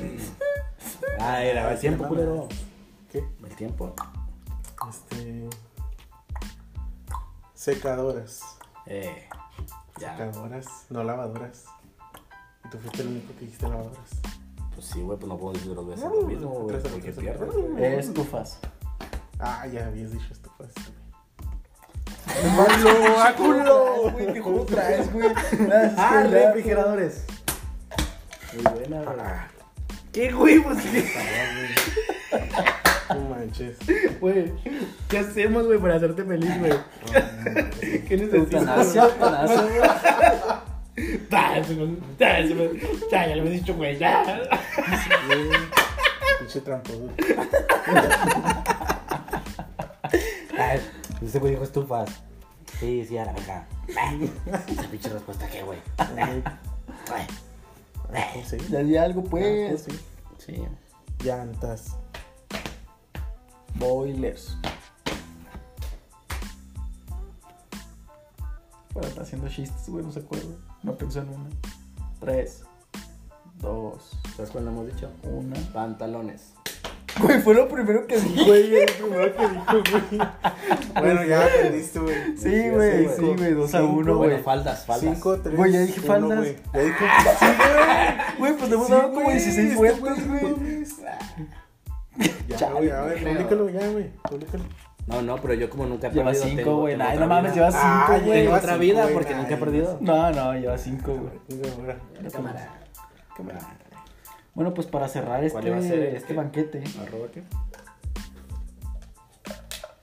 Ah, era el tiempo, culero. ¿Qué? El tiempo. Este. Secadoras. Eh, ya. Secadoras, no lavadoras. Y tú fuiste el único que dijiste lavadoras. Pues sí, güey, pues no puedo decir dos veces lo mismo, güey, Tres, porque tres, pierdes. Estufas. Ah, ya habías dicho esto, pues. ¡Malo! ¡A culo! Güey, ¿qué juego traes, güey? Ah, refrigeradores. Muy buena, güey. ¿Qué, güey? Pues qué, No manches. güey. ¿Qué hacemos, güey, para hacerte feliz, güey? ¿Qué necesitas? Eutanasia, eutanasia, güey. Ah, ah, Ya, ya lo he dicho, güey, ya. Pinche tramposo. Ese güey dijo estufas. Sí, sí, a la verga. Esa pinche respuesta, ¿qué, güey? Ah, pues sí. Ya di algo, Ah, pues. pues sí. Sí. Llantas. Boilers. Bueno, está haciendo chistes, güey, no se acuerda. No pensó en una. Tres. Dos. ¿Sabes cuál hemos dicho? Una. Pantalones. Güey, fue lo primero que dije. Güey, el primero que dijo, güey. Bueno, ya aprendiste, güey. Sí, güey, sí, güey, dos a Cinco, uno, Bueno, güey. faldas, faldas. 5, 3. Güey, ya dije faldas. Güey, ya dije. Güey, pues le hemos Sí, dado como güey, 16 este vueltas, güey, güey. Ya, güey, a ver, públicalo ya, güey. Públicalo. No, no, pero yo como nunca he Lleva perdido. 5, tengo- güey. tengo Ay, no mames, lleva Ah, 5, güey. Tengo lleva otra cinco, vida güey, porque nah, nunca he perdido. No, no, lleva 5, güey. Ahora. Cámara. Bueno, pues para cerrar ¿Cuál iba a ser este, este banquete, ¿Arroba qué?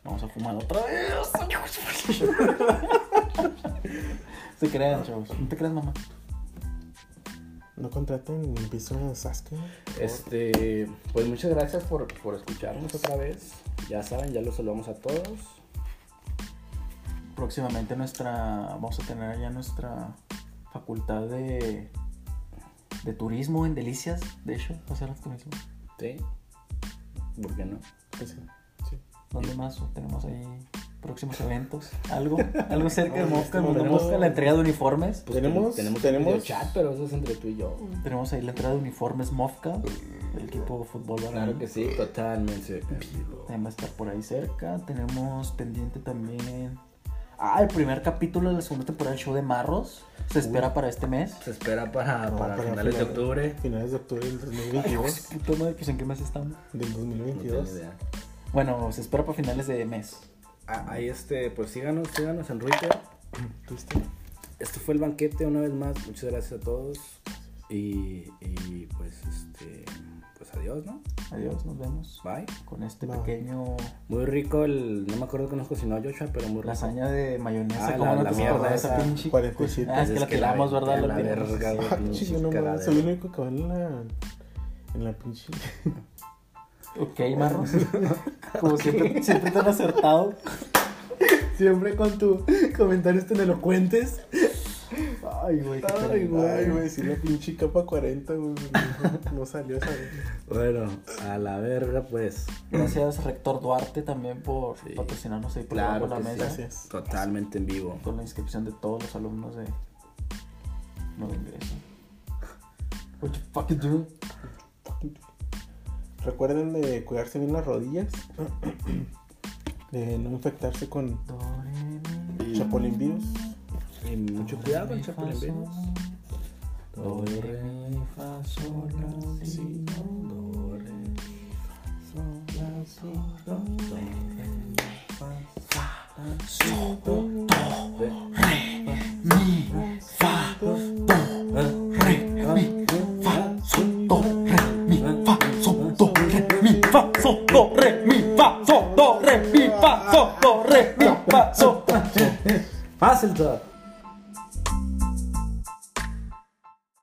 vamos a fumar otra vez. Se crean, chavos. No te creas, mamá. No contraten piso en Sasuke. Este, pues muchas gracias por, por escucharnos otra vez. Ya saben, ya los saludamos a todos. Próximamente nuestra, vamos a tener allá nuestra facultad de, de turismo en Delicias. De hecho, va a ser el turismo. ¿Sí? ¿Por qué no? Pues sí, sí. ¿Dónde más tenemos ahí próximos eventos? ¿Algo? ¿Algo cerca de No, Mosca? no, Tenemos no. la entrega de uniformes. Pues Tenemos- ten- tenemos, tenemos- chat, pero eso es entre tú y yo. Tenemos ahí la entrega de uniformes Mofca, el equipo de fútbol. Claro que sí, totalmente. También va a estar por ahí cerca. Tenemos pendiente también. Ah, el primer capítulo de la segunda temporada del show de Marros. Se espera para este mes. Se espera para, No, para para finales de final- octubre. Finales de octubre del Ay, 2022. puta madre, pues en qué mes estamos. Del No tengo 2022. idea. Bueno, se espera para finales de mes. Ah, ahí este, pues síganos, síganos en Twitter. Este fue el banquete una vez más. Muchas gracias a todos. Y, y pues este, pues adiós, ¿no? Adiós, nos vemos. Bye. Con este Bye. pequeño Muy rico el, no me acuerdo que nos cocinó Joshua, pero muy rico. lasaña de mayonesa. Ah, ¿Cómo la- no la te mierda esa pinche? 47. Ah, es que la tiramos, ¿verdad? La, La verga. Soy el único que va en la. En la pinche. Ok, Marros. Como siempre, siempre te han acertado. Siempre con tu comentarios tan elocuentes. Ay, güey. qué Ay, güey. Ay, güey, si la pinche capa 40, güey. No, no salió esa vez. Bueno, a la verga, pues. Gracias, Rector Duarte, también por Sí. patrocinarnos ahí por Claro la que sí. mesa. Gracias. Totalmente en vivo. Con la inscripción de todos los alumnos de nuevo ingreso. What you fucking do? Recuerden de cuidarse bien las rodillas. De no infectarse con Do, re, mi, Chapulín virus. Y mucho cuidado con el Chapulín Virus. Do, re, mi, fa, sol, la, si, do, Do, re, sol, la, si, do, re, mi, fa, sol, la, si, do, mi, fa, do, re, mi, fa,